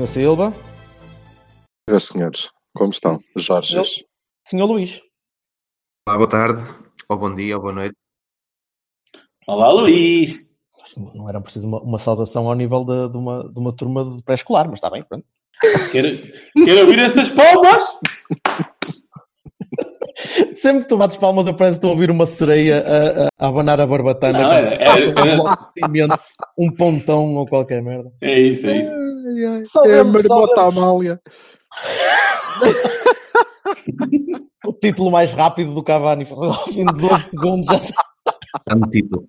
Sr. Silva, Meus senhores, como estão? Jorge. Eu- Sr. Luís. Olá, boa tarde, ou bom dia, ou boa noite. Olá, Luís! Não era preciso uma, uma saudação ao nível de, de uma, de uma turma de pré-escolar, mas está bem, pronto. Quero, quero ouvir essas palmas? Sempre que tu bates palmas, eu parece que estou a ouvir uma sereia a, a, a abanar a barbatana. Não, com- era- era- com um de cimento, um pontão ou qualquer merda. É isso, é isso. Ai, ai, Só é a. Amália. O título mais rápido do Cavani foi ao fim de 12 segundos já está. Está no título.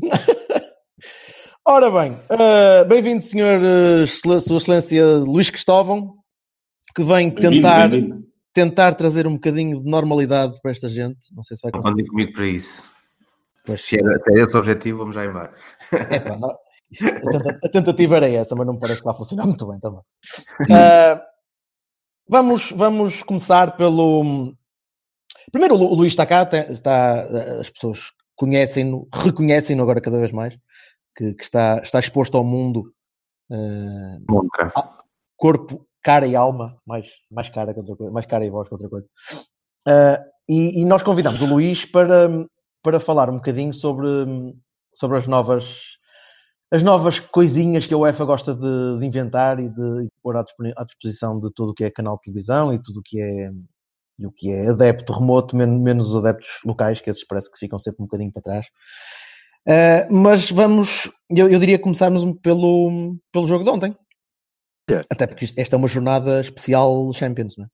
Ora bem, eh, bem-vindo, senhor, Excel- Sua Excelência Luís Cristóvão, que vem tentar, bem-vindo. Tentar trazer um bocadinho de normalidade para esta gente. Não sei se vai Não conseguir. contem comigo para isso. Pois. Se é, se é esse o objetivo, vamos já embora. Epá, não- a, tenta- a tentativa era essa, mas não me parece que vai funcionar muito bem também. Ah, vamos, vamos começar pelo. Primeiro, o Lu- o Luís está cá, está, as pessoas conhecem-no, reconhecem-no agora cada vez mais, que, que está, está exposto ao mundo, Montra. corpo, cara e alma, mais, mais cara que outra coisa, mais cara e voz que outra coisa. Ah, e, e nós convidamos o Luís para, para falar um bocadinho sobre, sobre as novas as novas coisinhas que a UEFA gosta de, de inventar e de, de pôr à, à disposição de tudo o que é canal de televisão e tudo o que é e o que é adepto remoto, men- menos os adeptos locais, que esses parece que ficam sempre um bocadinho para trás. Ah, mas vamos, eu, eu diria começarmos pelo, pelo jogo de ontem. Até porque esta é uma jornada especial Champions, não é?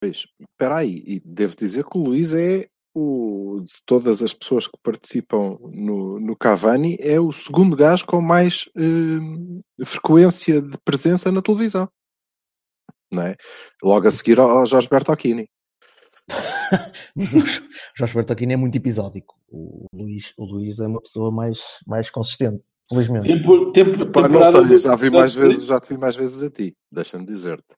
Pois, Espera aí, e devo dizer que o Luís é o, de todas as pessoas que participam no, no Cavani, é o segundo gajo com mais eh, frequência de presença na televisão. Não é? Logo a seguir ao, ao Jorge Bertocchini. Mas o Jorge Bertocchini é muito episódico. O Luís, o Luís é uma pessoa mais, mais consistente, felizmente. Tempo, tempo, Pá, não sei, de- já vi mais vezes, já te vi mais vezes a ti, deixa-me dizer-te.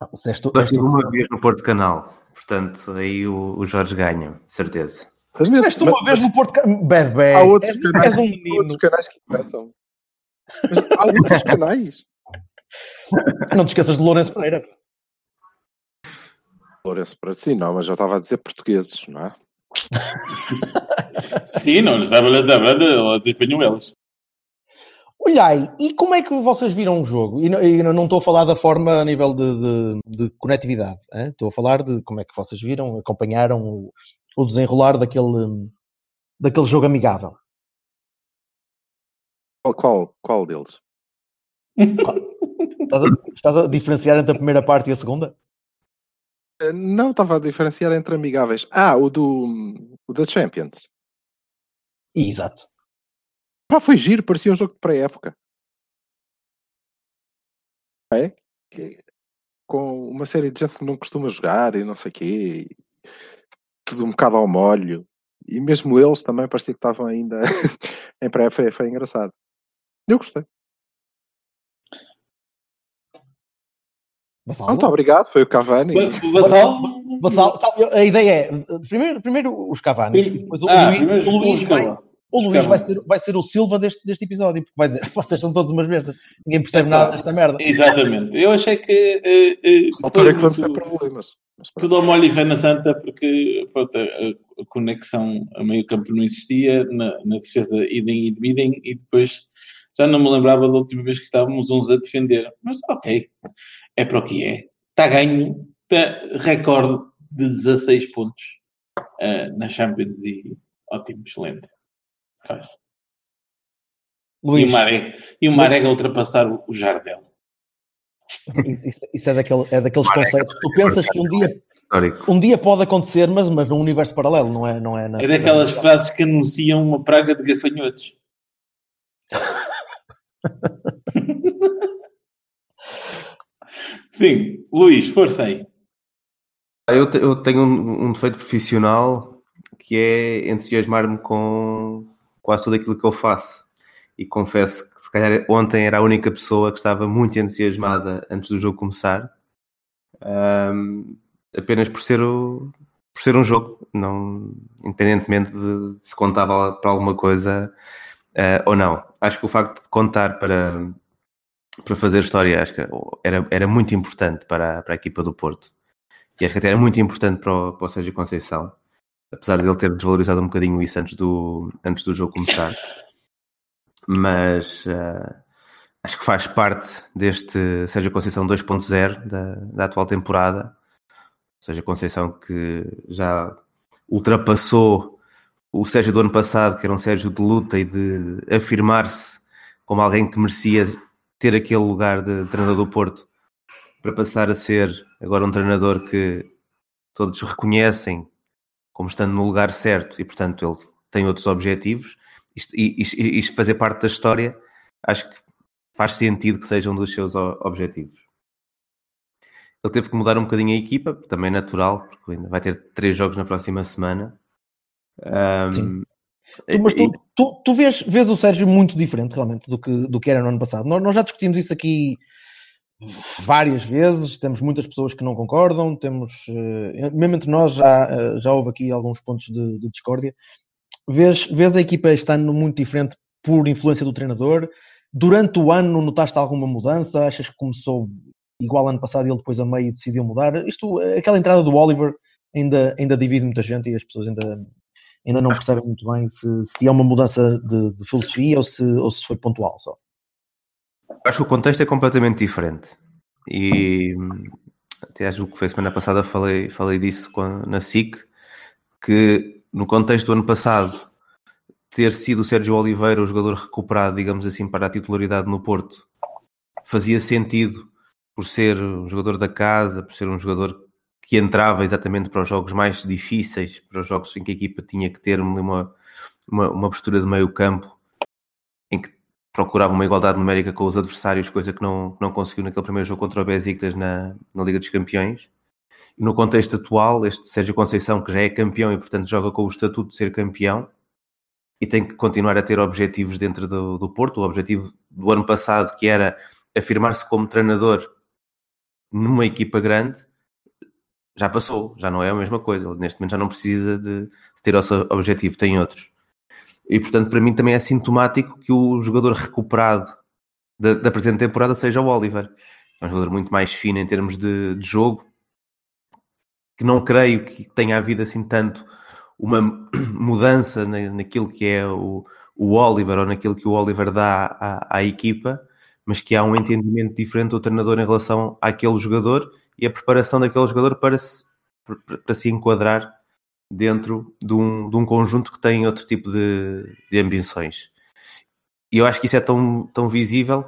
Ah, Sexto, Só este estive uma vez no Porto Canal, portanto, aí o, o Jorge ganha, de certeza. Estiveste uma vez no Porto Ca- Bebé, Há outros és, canais, és um há menino. outros canais que começam. Mas há outros canais. Não te esqueças de Lourenço Pereira. Lourenço para sim, não, mas eu estava a dizer portugueses, não é? Sim, não lhes dava a ou desempenham eles. Olhai, e como é que vocês viram o jogo? E não, e não estou a falar da forma a nível de, de- de conectividade, hein? estou a falar de como é que vocês viram, acompanharam o, o desenrolar daquele, daquele jogo amigável. Qual, qual, qual deles? Estás a, estás a diferenciar entre a primeira parte e a segunda? Eh, Não, estava a diferenciar entre amigáveis. Ah, o do o da Champions. Exato. Pá, foi giro, parecia um jogo de pré-época. É? Com uma série de gente que não costuma jogar e não sei o quê. Tudo um bocado ao molho. E mesmo eles também parecia que estavam ainda em pré foi, foi engraçado. Eu gostei. Vassalo? Muito obrigado, foi o Cavani. O Vassal. Vassalo, tá, a ideia é, primeiro, primeiro os Cavanis, e depois o Ah, Luís, o Luís vai, Cavani. o Luís Cavani. vai ser, vai ser o Silva deste, deste episódio, porque vai dizer, vocês são todos umas bestas, ninguém percebe nada desta merda. Exatamente. Eu achei que. eh, Na altura é que vamos ter problemas. Tudo ao molho e fé na santa, porque pronto, a, a conexão a meio campo não existia, na, na defesa idem e dividem, e depois já não me lembrava da última vez que estávamos uns a defender. Mas ok, é para o que é. Está ganho, está recorde de 16 pontos ah, na Champions e ótimo, excelente. Faz. E Luís, o Marega, e o Marega ultrapassar o, o Jardel. isso, isso- isso é, daquele, é daqueles conceitos que tu pensas que um dia, um dia pode acontecer, mas, mas num universo paralelo, não é? Não é, na- É daquelas frases que anunciam uma praga de gafanhotos. Sim, Luís, força aí. Eu, te- eu tenho um, um defeito profissional que é entusiasmar-me com quase tudo aquilo que eu faço. e confesso que se calhar ontem era a única pessoa que estava muito entusiasmada antes do jogo começar. Um, apenas por ser, o, por ser um jogo, não, independentemente de, de se contava para alguma coisa uh, ou não. Acho que o facto de contar para, para fazer história acho que era, era muito importante para, para a equipa do Porto. E acho que até era muito importante para o, para o Sérgio Conceição, apesar de ele ter desvalorizado um bocadinho isso antes do, antes do jogo começar. Mas uh, acho que faz parte deste Sérgio Conceição 2.0 da, da atual temporada. Ou seja, Conceição que já ultrapassou o Sérgio do ano passado, que era um Sérgio de luta e de afirmar-se como alguém que merecia ter aquele lugar de treinador do Porto, para passar a ser agora um treinador que todos reconhecem como estando no lugar certo e, portanto, ele tem outros objetivos. Isto fazer parte da história, acho que faz sentido que seja um dos seus objetivos. Ele teve que mudar um bocadinho a equipa, também natural, porque ainda vai ter três jogos na próxima semana. Um. Tu, mas tu, tu, tu vês, vês, o Sérgio muito diferente realmente do que, do que era no ano passado. Nós, nós, já discutimos isso aqui várias vezes, temos muitas pessoas que não concordam, temos, eh, mesmo entre nós já, eh, já houve aqui alguns pontos de, de discórdia. Vês, vês a equipa este ano muito diferente por influência do treinador? Durante o ano notaste alguma mudança? Achas que começou igual ano passado e ele depois a meio decidiu mudar? Isto, aquela entrada do Oliver ainda, ainda divide muita gente e as pessoas ainda, ainda não percebem muito bem se, se é uma mudança de, de filosofia ou se, ou se foi pontual só. Acho que o contexto é completamente diferente. E até acho que foi semana passada falei, falei disso na SIC, que no contexto do ano passado ter sido o Sérgio Oliveira o jogador recuperado, digamos assim, para a titularidade no Porto, fazia sentido por ser um jogador da casa, por ser um jogador que entrava exatamente para os jogos mais difíceis, para os jogos em que a equipa tinha que ter uma, uma, uma postura de meio campo, em que procurava uma igualdade numérica com os adversários, coisa que não, não conseguiu naquele primeiro jogo contra o Besiktas na, na Liga dos Campeões. E no contexto atual, este Sérgio Conceição, que já é campeão e, portanto, joga com o estatuto de ser campeão e tem que continuar a ter objetivos dentro do, do Porto. O objetivo do ano passado, que era afirmar-se como treinador numa equipa grande, já passou, já não é a mesma coisa. Ele, neste momento já não precisa de, ter o seu objetivo, tem outros. E portanto, para mim também é sintomático que o jogador recuperado da, da presente temporada seja o Oliver. É um jogador muito mais fino em termos de, de jogo, que não creio que tenha havido assim tanto uma mudança na, naquilo que é o, o Oliver ou naquilo que o Oliver dá à, à, equipa, mas que há um entendimento diferente do treinador em relação àquele jogador e a preparação daquele jogador para se, para, se enquadrar dentro de um, de um conjunto que tem outro tipo de, de ambições. E eu acho que isso é tão, tão visível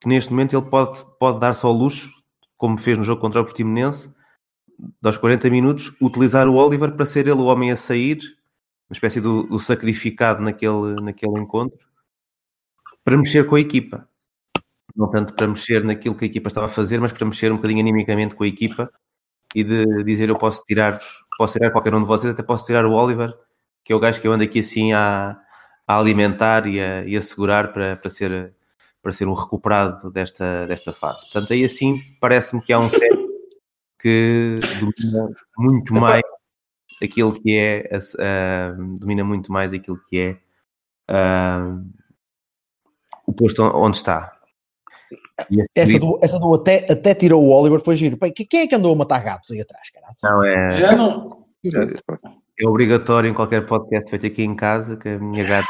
que neste momento ele pode, pode dar só luxo, como fez no jogo contra o Portimonense, aos 40 minutos, utilizar o Oliver para ser ele o homem a sair, uma espécie do, do sacrificado naquele, naquele encontro, para mexer com a equipa. Não tanto para mexer naquilo que a equipa estava a fazer, mas para mexer um bocadinho animicamente com a equipa e de dizer eu posso tirar-vos posso tirar qualquer um de vocês, até posso tirar o Oliver, que é o gajo que eu ando aqui assim a, a alimentar e a, e a segurar para, para, ser, para ser um recuperado desta, desta fase. Portanto, aí assim parece-me que há um set que domina muito mais aquilo que é, uh, domina muito mais aquilo que é uh, o posto onde está. Essa do, essa do até, até tirou o Oliver foi giro. Quem é que andou a matar gatos aí atrás, cara? Não, é. é, não. é obrigatório em qualquer podcast feito aqui em casa que a minha gata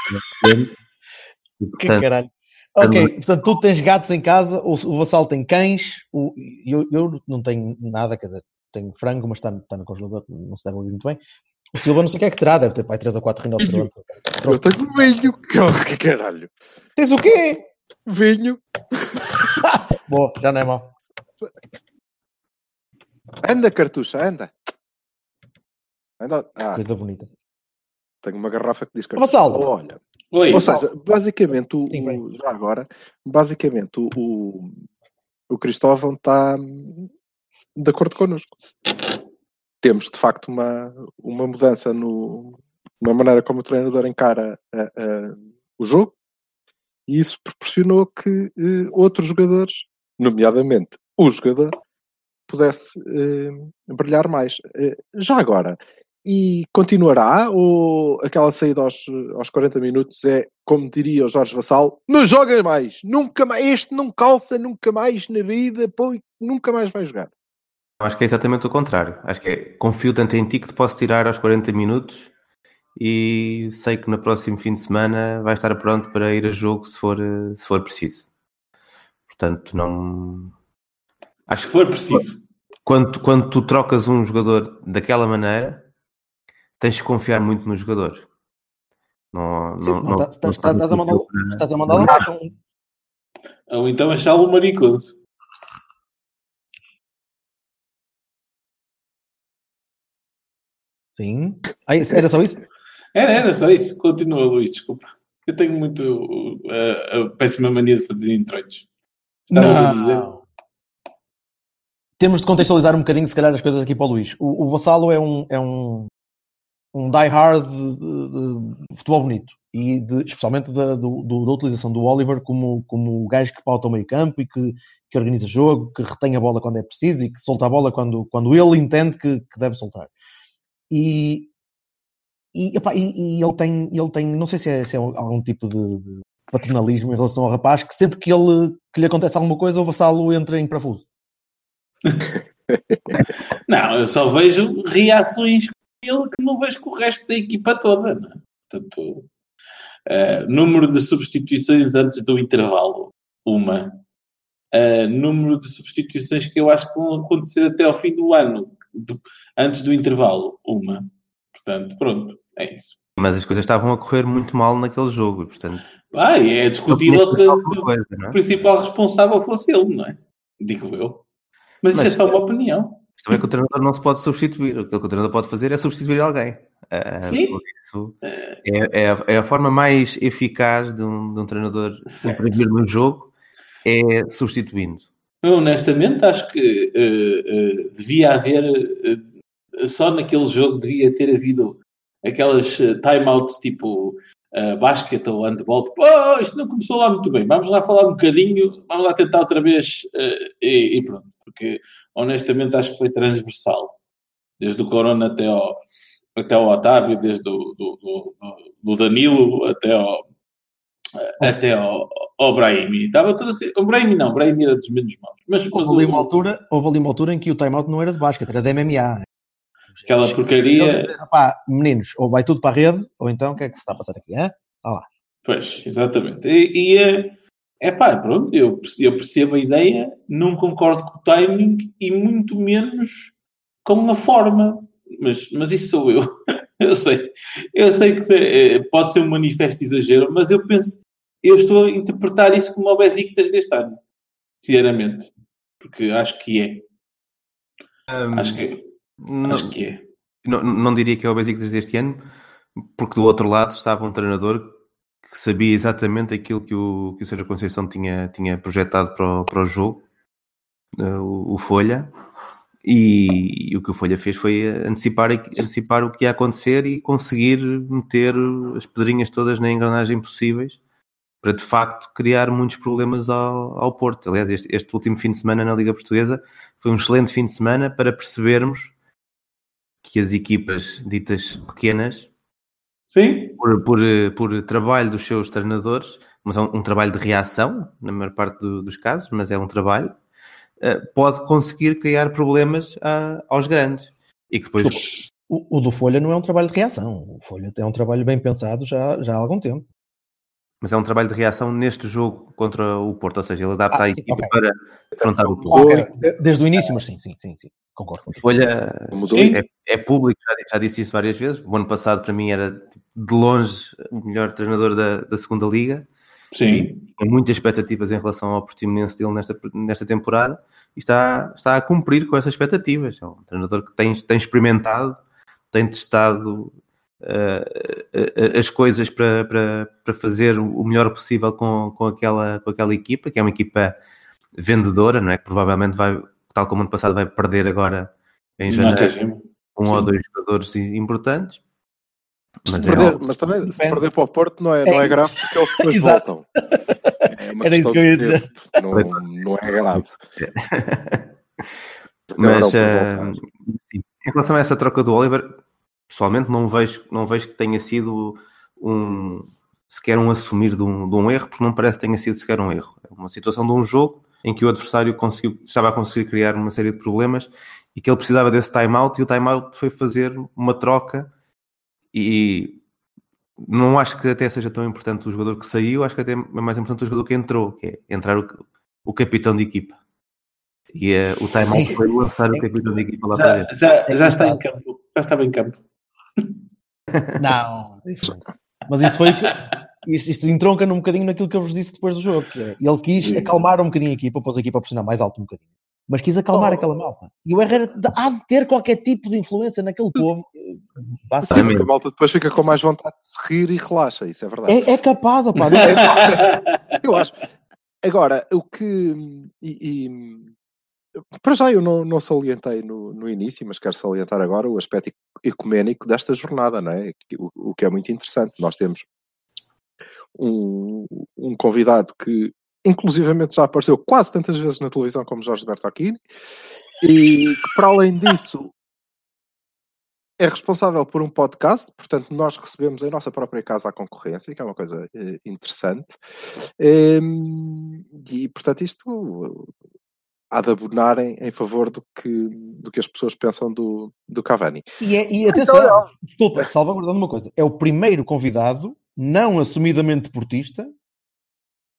e, portanto, que caralho. Ok, portanto, tu tens gatos em casa, o, o Vassal tem cães, o, eu, eu não tenho nada, quer dizer, tenho frango, mas está, está no congelador, não se deve ouvir muito bem. O Silva não sei o que é que terá, deve ter pai 3 ou 4 rinocerontes. Eu tenho vinho, que caralho. Tens o quê? Vinho. Boa, já não é mal. Anda, cartucha, anda. Anda. Ah, Coisa bonita. Tenho uma garrafa que diz cartucha. Vassalo. Olha. Oi. Ou seja, basicamente, o, Sim, o- já agora, basicamente, o, o, o Cristóvão está de acordo connosco. Temos, de facto, uma, uma mudança no, na maneira como o treinador encara a- a- o jogo E isso proporcionou que eh, outros jogadores, nomeadamente o jogador, pudesse eh, brilhar mais. Eh, já agora, e continuará? Ou aquela saída aos, aos 40 minutos é, como diria o Jorge Vassal, não joga mais, nunca mais, este não calça nunca mais na vida, pô, nunca mais vai jogar. Acho que é exatamente o contrário. Acho que é, confio tanto em ti que te posso tirar aos 40 minutos e sei que no próximo fim de semana vai estar pronto para ir a jogo se for, se for preciso. Portanto, não. Acho que for preciso. Quando, quando tu trocas um jogador daquela maneira, tens de confiar muito no jogador. Não, Sim, não, não, tá- tá- não tá- estás a mandar- para- Estás a mandá-lo abaixo. um- Ou então achá-lo maricoso. Sim. Ah, isso- era só isso? Era, era só isso. Continua, Luís, desculpa. Eu tenho muito uh, a péssima mania de fazer introitos. Não. Temos de contextualizar um bocadinho, se calhar, as coisas aqui para o Luís. O, o Vassalo é um, é um, um die-hard de, de- de futebol bonito. E de- especialmente da, do- do- da utilização do Oliver como, como o gajo que pauta o meio campo e que, que organiza jogo, que retém a bola quando é preciso e que solta a bola quando, quando ele entende que, que deve soltar. E, e, e- e ele, tem, ele tem, não sei se é, se é algum tipo de, paternalismo em relação ao rapaz, que sempre que, ele, que lhe acontece alguma coisa, o Vassalo entra em parafuso. Não, eu só vejo reações com ele que não vejo com o resto da equipa toda. Não é? Portanto, eh, número de substituições antes do intervalo, uma. Eh, número de substituições que eu acho que vão acontecer até ao fim do ano, do- antes do intervalo, uma. Portanto, pronto, é isso. Mas as coisas estavam a correr muito mal naquele jogo, portanto. Ah, e é discutível que o coisa, é? principal responsável fosse ele, não é? Digo eu. Mas, Mas- isso é só uma opinião. Mas também que o treinador não se pode substituir. Aquilo que o treinador pode fazer é substituir alguém. Ah, Sim. isso, é, é a, é a forma mais eficaz de um, de um treinador intervir no jogo é substituindo. Eu, honestamente, acho que eh, eh, devia haver, eh, só naquele jogo devia ter havido aquelas eh, timeouts tipo uh, basquete ou handball. Tipo, oh, isto não começou lá muito bem, vamos lá falar um bocadinho, vamos lá tentar outra vez eh, e, e pronto. Porque, honestamente, acho que foi transversal. Desde o Corona até ao, até ao Otávio, desde o do, do, do Danilo até ao, até ao, ao Brahimi. Estava tudo assim. O Brahimi não, o Brahimi era dos menos maus. Mas, mas Houve ali, uma altura, houve ali uma altura em que o timeout não era de basquete, era de MMA. Aquela porcaria. dizer, "Epá, meninos, ou vai tudo para a rede, ou então o que é que se está a passar aqui? Hã? Pois, exatamente. E, e é, é pá, pronto, eu, eu percebo a ideia, não concordo com o timing e muito menos com a forma. Mas, mas isso sou eu. Eu sei. Eu sei que eh, pode ser um manifesto exagero, mas eu penso, eu estou a interpretar isso como o Besiktas deste ano. Sinceramente. Porque acho que é. Acho que, Não, acho que é. não, não diria que é o Besiktas deste ano, porque do outro lado estava um treinador que sabia exatamente aquilo que o, que o Sérgio Conceição tinha, tinha projetado para o, para o jogo, eh, o, o Folha, e, e o que o Folha fez foi antecipar, antecipar o que ia acontecer e conseguir meter as pedrinhas todas na engrenagem possíveis para de facto criar muitos problemas ao, ao Porto. Aliás, este, este último fim de semana na Liga Portuguesa foi um excelente fim de semana para percebermos que as equipas ditas pequenas, Sim? por, por, por trabalho dos seus treinadores, mas é um, um trabalho de reação, na maior parte do- dos casos, mas é um trabalho, eh, pode conseguir criar problemas a- aos grandes. E que depois. O, o do Folha não é um trabalho de reação. O Folha é um trabalho bem pensado já, já há algum tempo. mas é um trabalho de reação neste jogo contra o Porto, ou seja, ele adapta Ah, a sim, equipa ok. para afrontar o Porto. Ok, Desde o início, mas sim, sim, sim, sim. Concordo. Folha Mudou. É, é público, já, já disse isso várias vezes. O ano passado, para mim, era de longe o melhor treinador da, da segunda Liga. Sim. Tinha muitas expectativas em relação ao Portimonense dele nesta, nesta temporada e está, está a cumprir com essas expectativas. É um treinador que tem, tem experimentado, tem testado eh, as coisas para, para, para fazer o melhor possível com, com, aquela, com aquela equipa, que é uma equipa vendedora, não é? Que provavelmente vai, tal como ano passado, vai perder agora em janeiro um ou Sim. dois jogadores importantes. Se Mas é perder- algo- mas também, se Depende. perder para o Porto, não é, É não é isso. grave porque eles depois Exato. voltam. é Era isso que eu ia dizer. tempo, Não, não é grave. Mas para voltar. sim. em relação a essa troca do Oliver, pessoalmente não vejo, não vejo que tenha sido um sequer um assumir de um, de um erro, porque não parece que tenha sido sequer um erro. É uma situação de um jogo em que o adversário conseguiu, estava a conseguir criar uma série de problemas e que ele precisava desse timeout e o timeout foi fazer uma troca e não acho que até seja tão importante o jogador que saiu, acho que até é mais importante o jogador que entrou, que é entrar o, o capitão de equipa. E eh, o timeout foi lançar o capitão de equipa lá para Já, dentro. já, É já está em campo. Já estava em campo. Não. Mas isso foi. Isto, isto entronca num bocadinho naquilo que eu vos disse depois do jogo. Que é, ele quis Sim. acalmar um bocadinho a equipa, pôs a equipa a pressionar mais alto um bocadinho. Mas quis acalmar Oh. aquela malta. E o Herrera há de ter qualquer tipo de influência naquele povo. Vá Sim, a malta depois fica com mais vontade de se rir e relaxa, isso é verdade. É, é capaz, opá. É? Eu acho. Agora, o que. E, e- para já eu não, não salientei no, no início, mas quero salientar agora o aspecto ecuménico desta jornada, não é? O, o que é muito interessante. Nós temos um, um convidado que, inclusivamente, já apareceu quase tantas vezes na televisão como Jorge Bertocchini, e que, para além disso, é responsável por um podcast, portanto, nós recebemos em nossa própria casa a concorrência, que é uma coisa eh, interessante. Em, e, portanto, isto eh, há de abonar em, em favor do que, do que as pessoas pensam do, do Cavani. E, é- e atenção, desculpa, salvaguardando uma coisa, é o primeiro convidado, não assumidamente portista,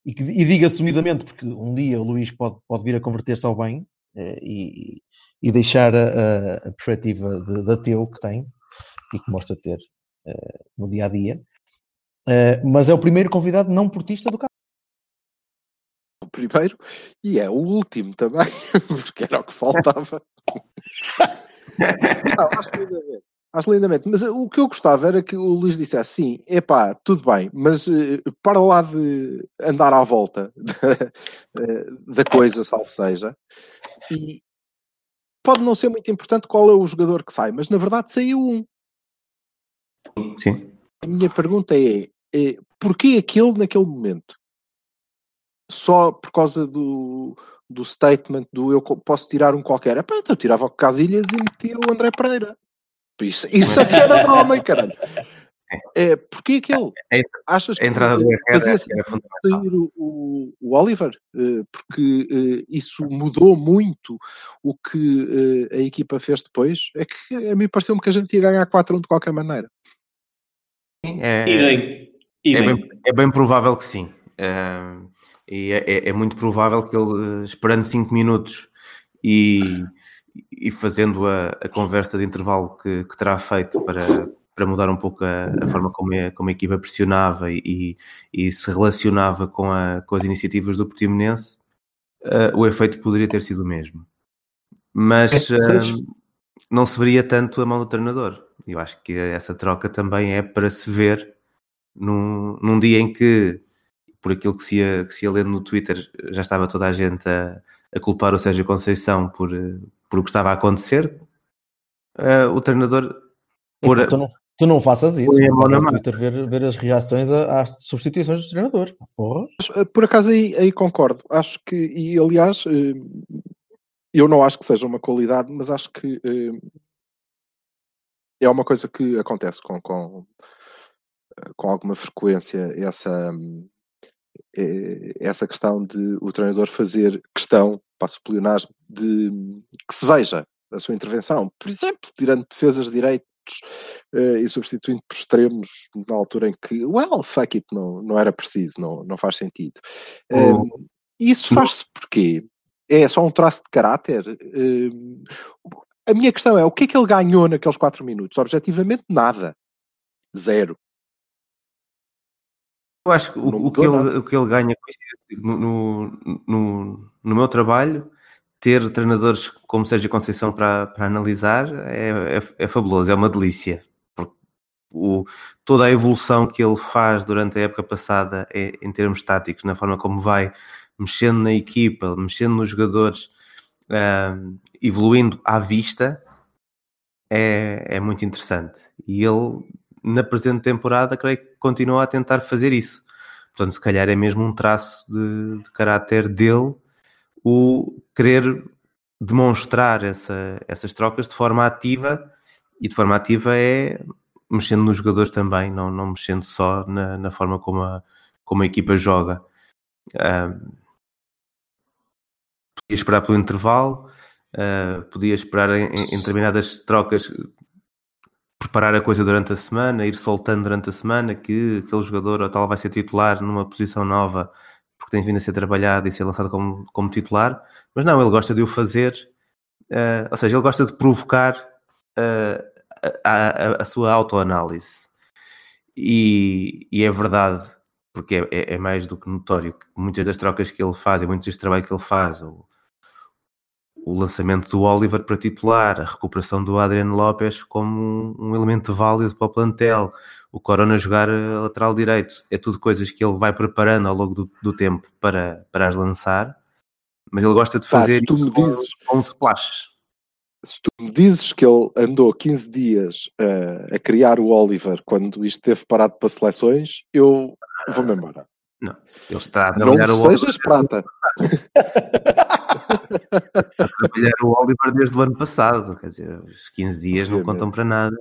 e, que, e digo assumidamente porque um dia o Luís pode, pode vir a converter-se ao bem eh, e, e deixar a, a- perspectiva de, de ateu que tem e que mostra ter eh, no dia a dia. Eh, mas é o primeiro convidado não portista do carro. O primeiro e é o último também, porque era o que faltava. Não, acho lindamente. Mas eh, o que eu gostava era que o Luís dissesse sim, epá, tudo bem, mas eh, para lá de andar à volta da, eh, da coisa, salvo seja, e pode não ser muito importante qual é o jogador que sai, mas na verdade saiu um. Sim. A minha pergunta é, é porquê aquele naquele momento? Só por causa do, do statement do eu posso tirar um qualquer. Epá, então eu tirava o Casilhas e metia o André Pereira. Isso, isso é que era de homem, caralho. É, porquê aquele? É- Achas A entrada do fazia era fundamental. sair o, o, o Oliver, eh, porque eh, isso mudou muito o que eh, a equipa fez depois. É que a mim pareceu-me que a gente ia ganhar 4-1 de qualquer maneira. É, E bem. E é, bem. é bem provável que sim. E é, é- é muito provável que ele, esperando 5 minutos e, e fazendo a, a conversa de intervalo que, que terá feito para, para mudar um pouco a, a forma como a, como a equipa pressionava e, e- se relacionava com, com as iniciativas do Portimonense, ah, o efeito poderia ter sido o mesmo. Mas ah, não se veria tanto a mão do treinador. Eu acho que essa troca também é para se ver num, num dia em que, por aquilo que se, ia, que se ia lendo no Twitter, já estava toda a gente a, a culpar o Sérgio Conceição por, eh, por o que estava a acontecer. Eh, o treinador, por, tu, não, tu não faças isso. Ao massa. Twitter ver, ver as reações a- às substituições dos treinadores. Porra. Mas, eh, Por acaso aí, aí concordo. Acho que, e aliás, eh, eu não acho que seja uma qualidade, mas acho que é uma coisa que acontece com, com, com alguma frequência essa, essa questão de o treinador fazer questão, passo o pleonasmo, de que se veja a sua intervenção. Por exemplo, tirando defesas de direitos eh, e substituindo por extremos na altura em que, well, fuck it, não, não era preciso, não, não faz sentido. Um, isso faz-se porquê? É só um traço de caráter? A minha questão é, o que é que ele ganhou naqueles quatro minutos? Objetivamente, nada. Zero. Eu acho que o, o que ele, o que ele ganha com isso, no, no, no, meu trabalho, ter treinadores como Sérgio Conceição para, para analisar é, é, é fabuloso, é uma delícia. Porque o, toda a evolução que ele faz durante a época passada é, em termos táticos, na forma como vai mexendo na equipa, mexendo nos jogadores, ah, evoluindo à vista, é, é muito interessante. E ele, na presente temporada, creio que continua a tentar fazer isso. Portanto, se calhar é mesmo um traço de, de caráter dele o querer demonstrar essa, essas trocas de forma ativa e de forma ativa é mexendo nos jogadores também, não, não mexendo só na, na forma como a, como a equipa joga. Um, podia esperar pelo intervalo, uh, podia esperar em, em, determinadas trocas, preparar a coisa durante a semana, ir soltando durante a semana que aquele jogador ou tal vai ser titular numa posição nova porque tem vindo a ser trabalhado e ser lançado como, como titular, mas não, ele gosta de o fazer, uh, ou seja, ele gosta de provocar uh, a, a, a, sua autoanálise. E, e é verdade, porque é, é, é, mais do que notório que muitas das trocas que ele faz e muitos deste trabalho que ele faz, o, o lançamento do Oliver para titular, a recuperação do Adriano Lopes como um, um elemento válido para o plantel, o Corona jogar a lateral direito, é tudo coisas que ele vai preparando ao longo do, do tempo para, para as lançar, mas ele gosta de fazer tu me dizes, com um splash. Se tu me dizes que ele andou 15 dias uh, a criar o Oliver quando isto esteve parado para seleções, eu vou-me embora. Não, ele está a trabalhar Não o sejas prata. trabalhar o Oliver desde o ano passado, quer dizer, os 15 dias Obviamente. não contam para nada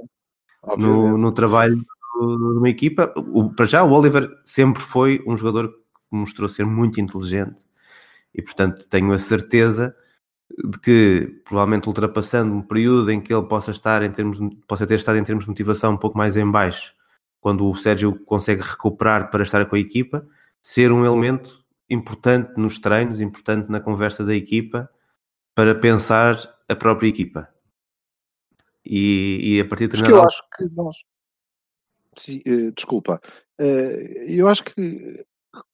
no, no, trabalho de uma equipa. O, para já, o Oliver sempre foi um jogador que mostrou ser muito inteligente e, portanto, tenho a certeza de que, provavelmente ultrapassando um período em que ele possa estar em termos, possa ter estado em termos de motivação um pouco mais em baixo, quando o Sérgio consegue recuperar para estar com a equipa, ser um elemento importante nos treinos, importante na conversa da equipa, para pensar a própria equipa. E, e a partir de Porque eu acho que nós. Sim, uh, desculpa. Uh, eu acho que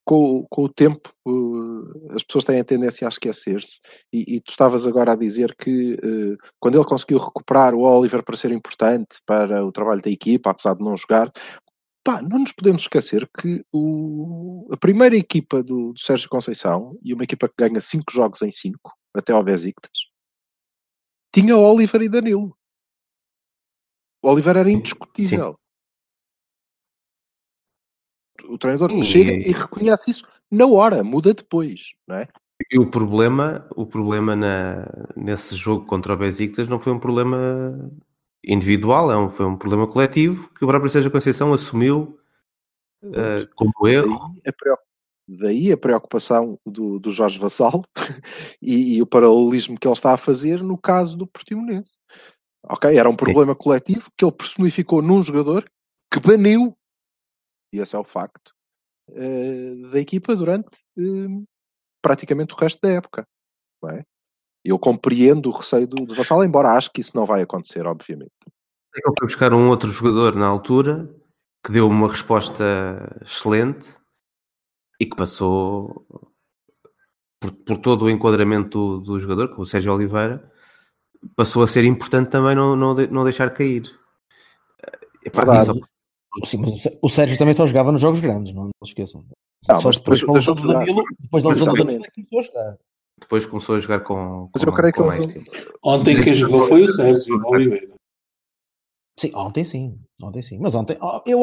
com, com o tempo uh, as pessoas têm a tendência a esquecer-se. E, e, tu estavas agora a dizer que quando ele conseguiu recuperar o Oliver para ser importante para o trabalho da equipa, apesar de não jogar, Pá, não nos podemos esquecer que o, a primeira equipa do, do, Sérgio Conceição, e uma equipa que ganha 5 jogos em 5, até ao Besiktas, tinha Oliver e Danilo. O Oliver era indiscutível. Sim. O treinador Sim. chega e reconhece isso na hora, muda depois, não é? E o problema, o problema na, nesse jogo contra o Besiktas não foi um problema individual, é um, foi um problema coletivo que o próprio Sérgio Conceição assumiu uh, como erro. Daí a, daí a preocupação do, do Jorge Vassal e, e, o paralelismo que ele está a fazer no caso do Portimonense. Ok, era um problema Sim. coletivo que ele personificou num jogador que baniu, e esse é o facto, uh, da equipa durante uh, praticamente o resto da época. Não é? Eu compreendo o receio do, do Vassal, embora acho que isso não vai acontecer, obviamente. Ele foi buscar um outro jogador na altura que deu uma resposta excelente e que passou por, por todo o enquadramento do, do, jogador, como o Sérgio Oliveira, passou a ser importante também não, não, não deixar cair. Epá, Verdade. Sim, mas o Sérgio também só jogava nos jogos grandes, não, não se esqueçam. Não, só depois, depois, depois, depois, depois, depois da lesão do Danilo é que começou a jogar. Depois começou a jogar com, Mas eu creio que mais tempo. Ontem quem jogou foi o Sérgio Oliveira. Sim, ontem sim, ontem sim. Mas ontem, eu,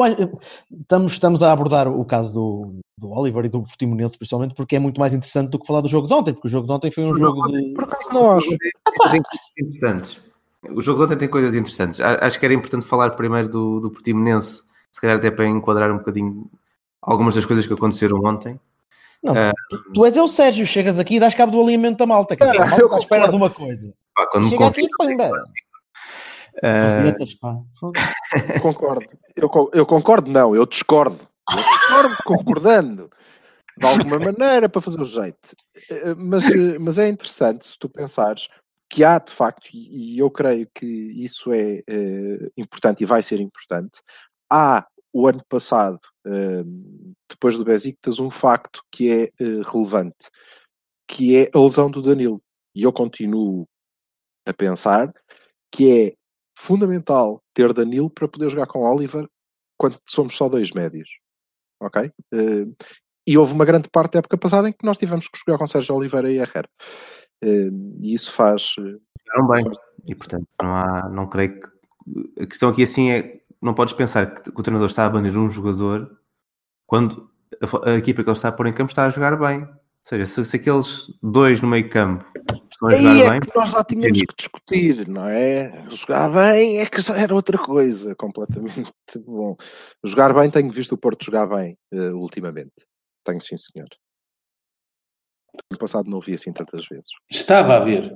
estamos, estamos a abordar o caso do, do Oliver e do Portimonense, principalmente porque é muito mais interessante do que falar do jogo de ontem, porque o jogo de ontem foi um jogo de. Por acaso não acho. Tem coisas interessantes. O jogo de ontem tem coisas interessantes. Acho que era importante falar primeiro do, do Portimonense, se calhar até para enquadrar um bocadinho algumas das coisas que aconteceram ontem. Não, uh, tu és é o Sérgio, chegas aqui e dás cabo do alinhamento da malta. Que a malta está à espera de uma coisa. Pá, Chega aqui e pimba. Uh... concordo. Eu, eu, concordo, não, eu discordo. Eu discordo concordando de alguma maneira para fazer o jeito. Eh, mas, eh, mas é interessante se tu pensares que há de facto, e eu creio que isso é, é importante e vai ser importante, há o ano passado, ehm, depois do Besiktas, um facto que é eh, relevante, que é a lesão do Danilo. E eu continuo a pensar que é fundamental ter Danilo para poder jogar com Oliver quando somos só dois médios. Ok? Ehm, e houve uma grande parte da época passada em que nós tivemos que jogar com Sérgio Oliveira e Herrera. Ehm, e isso faz. Eh, Jogaram bem. E portanto, não, há, não creio que. A questão aqui assim é não podes pensar que, o treinador está a banir um jogador quando a, equipa que ele está a pôr em campo está a jogar bem. Ou seja, se, se aqueles dois no meio campo estão a Aí jogar é bem, que nós já tínhamos que discutir, não é? Jogar bem é que já era outra coisa, completamente bom. Jogar bem, tenho visto o Porto jogar bem eh, ultimamente. Tenho sim, senhor. No passado não o vi assim tantas vezes. Estava a ver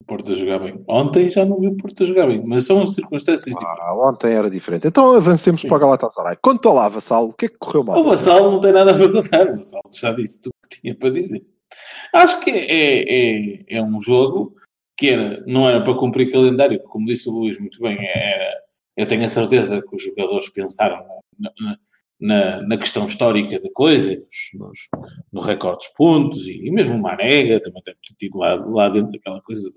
o Porto a jogar bem. Ontem já não vi o Porto a jogar bem, mas são circunstâncias diferentes. Ah, ontem era diferente. Então avancemos para o Galatasaray. Conta lá, Vassal, o que é que correu mal? O Vassal não tem nada para contar. O Vassal já disse tudo o que tinha para dizer. Acho que é, é, é um jogo que era, não era para cumprir calendário, como disse o Luís muito bem. Era, eu tenho a certeza que os jogadores pensaram na, na, na, na questão histórica da coisa, nos, no recorde dos pontos, e, e mesmo o Marega também deve ter tido lá, lá dentro daquela coisa de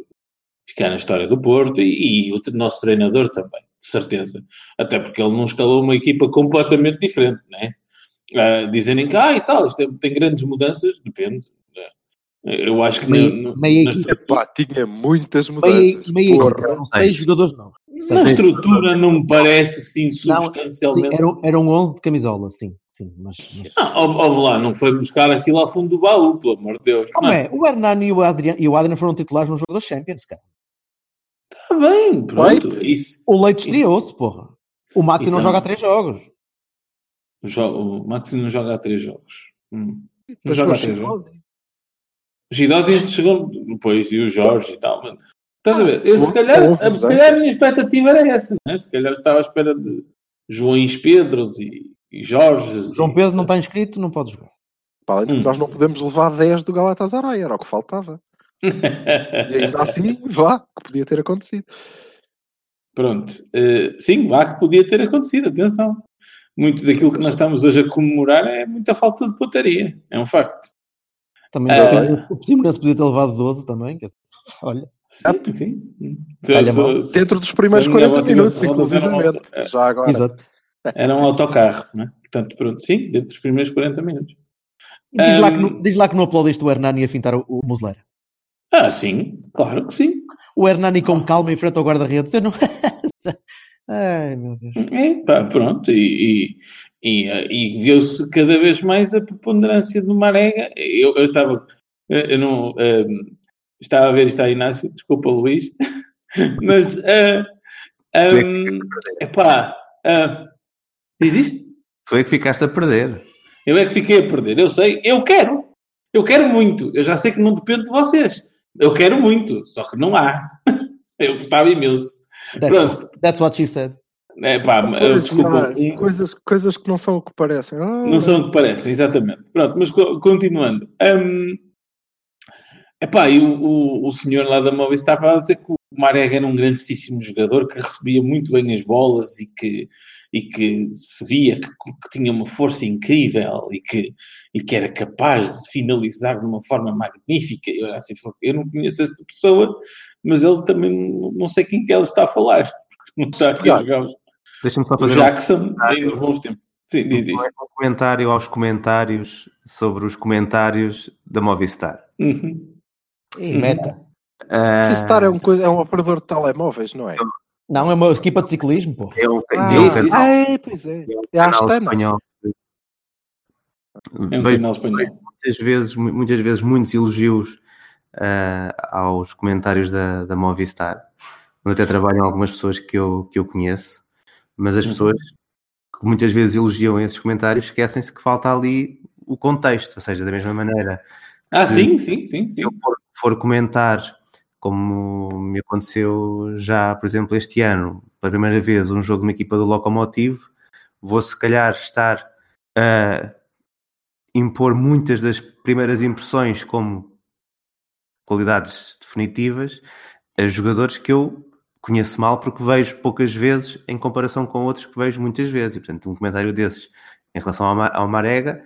ficar na história do Porto, e, e o nosso treinador também, de certeza. Até porque ele não escalou uma equipa completamente diferente, né? Uh, dizerem que, ah, e tal, isto tem, tem grandes mudanças, depende. Eu acho que Meia- na, meia equipa. estrutura- Epá, tinha muitas Meia, mudanças. meia Porra. equipa, eram seis jogadores novos. Na estrutura não me parece assim Não, Sim, substancialmente. eram, eram 11 de camisola, sim. sim mas, mas... Não, ó- ó, lá, não foi buscar aquilo ao fundo do baú, pelo amor de Deus. Como é? O Hernani e o Adriano, e o Adriano foram titulares no jogo dos Champions, cara. Está bem, pronto. Leite? Isso. O Leite estreou-se, porra. O Maxi não é- joga há três jogos. O, jo- o Maxi não joga há três jogos. Hum. Não Mas joga há três jogos. Gidosi chegou depois, e o Jorge e tal. Mas, estás a ver? Eu, se, calhar, a, se calhar a minha expectativa era essa. Né? Se calhar estava à espera de Joões Pedros e, e Jorges. João e- Pedro não está inscrito, não pode jogar. Para além de que Hum. nós não podemos levar 10 do Galatasaray, era o que faltava. E ainda assim, vá, que podia ter acontecido. Pronto. Eh, sim, lá que podia ter acontecido, atenção. Muito daquilo que nós estamos hoje a comemorar é muita falta de pontaria. É um facto. Também É. o Portimonense- podia ter levado 12 também. quer dizer, Olha, Sim, sim. Dentro dos primeiros Se a minha 40 avó tivesse minutos, um inclusivamente. é. Já agora. exato. Era um autocarro, né? Portanto, pronto, sim, dentro dos primeiros 40 minutos. Diz, lá que diz lá que não aplaudiste o Hernani a fintar o, o Muslera. Ah, sim, claro que sim. O Hernani com calma em frente ao guarda-redes. Eu não... Ai, meu Deus. É, pá, pronto, e, e, e, e viu-se cada vez mais a preponderância do Marega. Eu, eu estava, eu não, ehm, estava a ver isto aí, Inácio, desculpa, Luís, mas, é um, epá, ah, diz isto? tu é que ficaste a perder. Eu é que fiquei a perder, eu sei, eu quero, eu quero muito, eu já sei que não depende de vocês, eu quero muito, só que não há. Eu gostava imenso. That's, Pronto. that's what she said. É pá, Pois, desculpa. coisas, coisas que não são o que parecem. Ah, Não são o que parecem, exatamente. Pronto, mas co- continuando. Hum, epá, e o, o, o senhor lá da Movistar estava a dizer que o Marega era um grandíssimo jogador que recebia muito bem as bolas e que, e que se via que, que tinha uma força incrível e que, e que era capaz de finalizar de uma forma magnífica. Eu, assim, eu não conheço esta pessoa, mas ele também não- sei quem que ela está a falar. porque Não está aqui a jogar Deixa-me só fazer um- Jackson aí nos bons tempos. Sim, diz, diz. um comentário aos comentários sobre os comentários da Movistar. Uhum. E meta. Star é um, é um operador de telemóveis, não é? Não, é uma equipa de ciclismo, pô. é um, Ah, é um canal, é, pois é. É a Astana. espanhol. É um Vejo canal espanhol. muitas vezes, mu- muitas vezes muitos elogios ah, aos comentários da, da Movistar. Eu até trabalho em algumas pessoas que eu, que eu conheço, mas as Uhum. pessoas que muitas vezes elogiam esses comentários esquecem-se que falta ali o contexto, ou seja, da mesma maneira Ah, sim, sim, sim. se sim. eu for, for comentar, como me aconteceu já, por exemplo, este ano, pela primeira vez, um jogo de uma equipa do Locomotivo, vou se calhar estar a impor muitas das primeiras impressões como qualidades definitivas a jogadores que eu conheço mal porque vejo poucas vezes em comparação com outros que vejo muitas vezes. E, portanto, um comentário desses em relação ao, Ma- ao Marega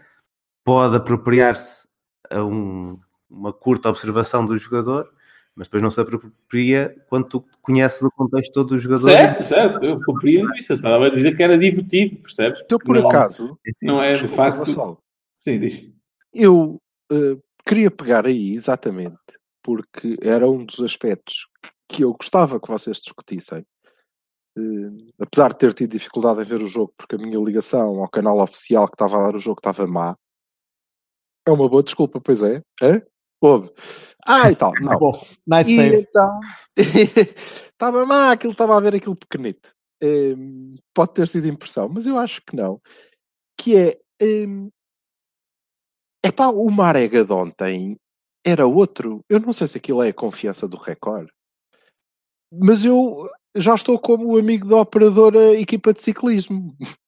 pode apropriar-se a um- uma curta observação do jogador, mas depois não se apropria quando tu conheces o contexto todo do jogador. Certo, certo, eu compreendo isso. Eu estava a dizer que era divertido, percebes? Eu, por Não- acaso, Não é de facto. Vassal, Sim, diz. eu eh, queria pegar aí exatamente porque era um dos aspectos que eu gostava que vocês discutissem. eh, apesar de ter tido dificuldade em ver o jogo porque a minha ligação ao canal oficial que estava a dar o jogo estava má. É uma boa desculpa, pois é. Hã? Houve. Ah, e tal. Não. Bom, nice E save. então, estava má, aquilo estava a ver aquilo pequenito. Hum, pode ter sido impressão, mas eu acho que não. Que é. Hum, epá, o Marega de ontem era outro. Eu não sei se aquilo é a confiança do Record, mas eu já estou como o amigo da operadora equipa de ciclismo.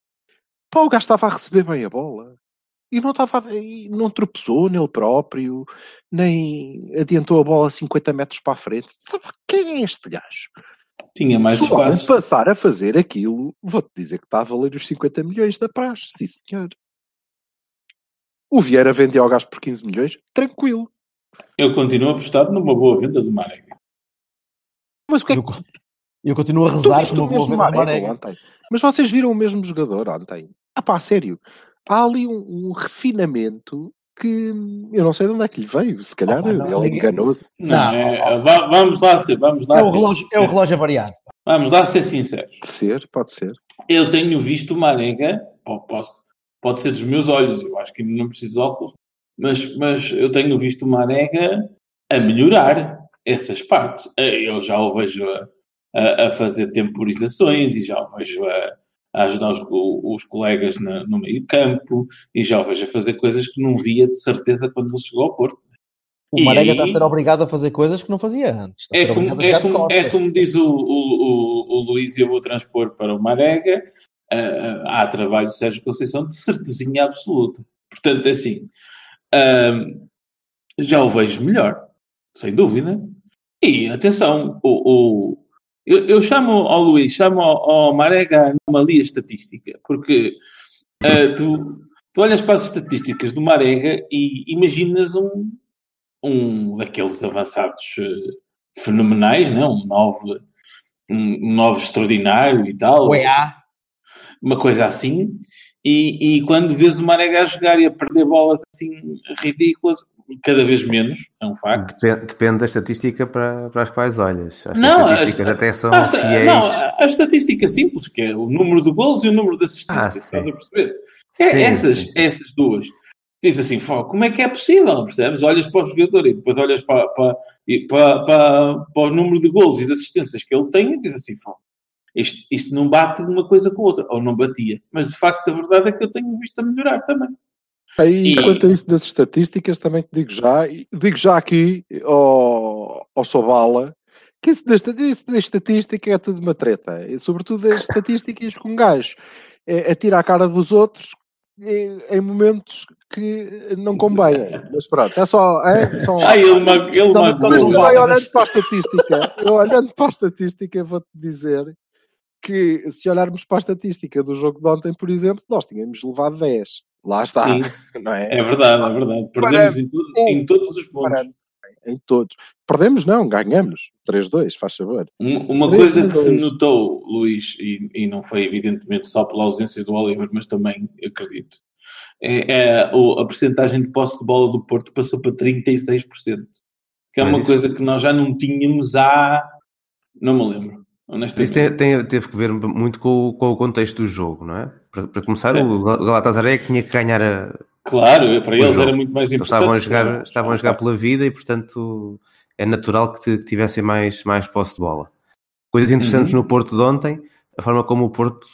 Pá, o gajo estava a receber bem a bola. E não, estava, e não tropeçou nele próprio, nem adiantou a bola 50 metros para a frente. Sabe, quem é este gajo? Tinha mais Se espaço. passar a fazer aquilo, vou-te dizer que está a valer os 50 milhões da praxe, sim senhor. O Vieira vendeu ao gajo por 15 milhões, tranquilo. Eu continuo apostado numa boa venda do Marega. Mas o que é que Eu, eu continuo a rezar por o uma boa mesmo venda do Marega Marega. ontem? Mas vocês viram o mesmo jogador ontem? Ah pá, sério. Há ali um, um refinamento que eu não sei de onde é que lhe veio. Se calhar Opa, não, ele enganou-se. Não, Não, é- vamos lá ser, vamos lá É o relógio, é o relógio avariado. vamos lá ser sinceros. Pode ser, pode ser. Eu tenho visto o Marega, po- posso- pode ser dos meus olhos, eu acho que não preciso de óculos, mas, mas eu tenho visto o Marega a melhorar essas partes. Eh, Eu já o vejo a, a- a fazer temporizações e já o vejo a, a ajudar os, os colegas na- no meio campo e já o vejo a fazer coisas que não via de certeza quando ele chegou ao Porto. O E Marega aí- está a ser obrigado a fazer coisas que não fazia antes. É ser como, é, como, é como diz o, o, o, o Luís, e eu vou transpor para o Marega, ah, há trabalho de Sérgio Conceição de certezinha absoluta. Portanto, é assim, ahm, já o vejo melhor, sem dúvida. E, atenção, o- eu, eu chamo ao Luís, chamo ao, ao Marega anomalia estatística, porque ah, tu, tu olhas para as estatísticas do Marega e imaginas um, um daqueles avançados eh, fenomenais, né? um 9 um 9 extraordinário e tal, EA. uma coisa assim. E, e quando vês o Marega a jogar e a perder bolas assim ridículas, cada vez menos, é um facto. Depende, depende da estatística para, para as quais olhas. As Não, estatísticas as- até são Ah, fiéis. Não, a a estatística simples, que é o número de golos e o número de assistências, Ah, estás a perceber? É, Sim, essas, sim. essas duas. Diz assim, "Fó, como é que é possível, percebes? Olhas para o jogador e depois olhas para, para, para, para, para o número de golos e de assistências que ele tem e diz assim, "Fó, isto, isto não bate uma coisa com a outra, ou não batia. Mas de facto a verdade é que eu tenho visto a melhorar também. Aí, E- quanto a isso das estatísticas, também te digo já, digo já aqui ao, ao Sobala, que isso da, isso da estatística é tudo uma treta. E, sobretudo as estatísticas com um gajo é, atira a cara dos outros em, em momentos que não convém. Mas pronto, é só. É, só Ah, ele, ma- ele magoou. Mas- olhando para a estatística, eu olhando para a estatística, vou-te dizer que se olharmos para a estatística do jogo de ontem, por exemplo, nós tínhamos levado 10. Lá está, é? é verdade, é verdade. Perdemos em, em todos os pontos. Parando em todos. Perdemos, não, ganhamos. 3-2, faz favor. Um- Uma coisa que se notou, Luís, e, e não foi evidentemente só pela ausência do Oliver, mas também acredito, é, é a percentagem de posse de bola do Porto passou para 36%. Que é Mas uma isso- coisa que nós já não tínhamos há. Não me lembro. Isso tem, tem- teve que ver muito com, o- com o contexto do jogo, não é? Para, para começar, Sim. o Gal- Galatasaray é que tinha que ganhar a. Claro, para eles jogo. era muito mais importante. estavam a jogar, é? estavam a jogar pela vida e, portanto, é natural que tivessem mais, mais posse de bola. Coisas interessantes Uhum. no Porto de ontem, a forma como o Porto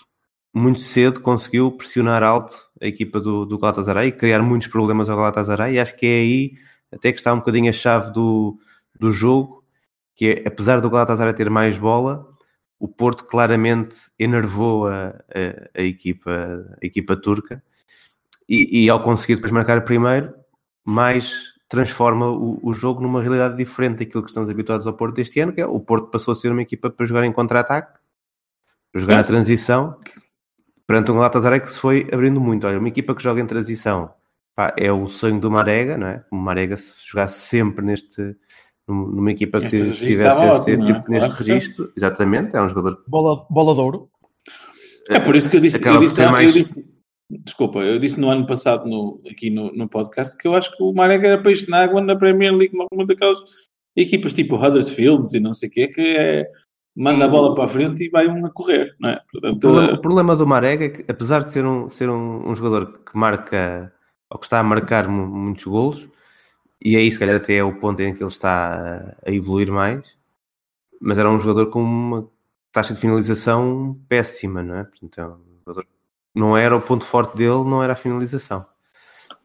muito cedo conseguiu pressionar alto a equipa do, do Galatasaray e criar muitos problemas ao Galatasaray e acho que é aí até que está um bocadinho a chave do, do jogo, que é, apesar do Galatasaray ter mais bola, o Porto claramente enervou a, a, a equipa, a equipa turca e, e ao conseguir depois marcar primeiro, mais transforma o, o jogo numa realidade diferente daquilo que estamos habituados ao Porto este ano, que é o Porto passou a ser uma equipa para jogar em contra-ataque, para jogar na transição, perante um Galatasaray que se foi abrindo muito. Olha, uma equipa que joga em transição pá, é o sonho do Marega, não é? O Marega se jogasse sempre neste numa equipa que Este tivesse esse ótimo, é? tipo neste Claro registro, exatamente, é um jogador Bola, bola de ouro. É por isso que eu disse, eu disse, ser eu mais- disse- desculpa, eu disse no ano passado no, aqui no, no podcast que eu acho que o Marega era peixe na água na Premier League, uma, daquelas equipas tipo Huddersfield e não sei o quê, que é, manda a bola para a frente e vai um a correr, não é? O Portanto, problema, o problema do Marega é que, apesar de ser um, ser um, um jogador que marca, ou que está a marcar mu- muitos golos, e aí se calhar até é o ponto em que ele está a, evoluir mais, mas era um jogador com uma taxa de finalização péssima, não é? Portanto, é não era o ponto forte dele, não era a finalização.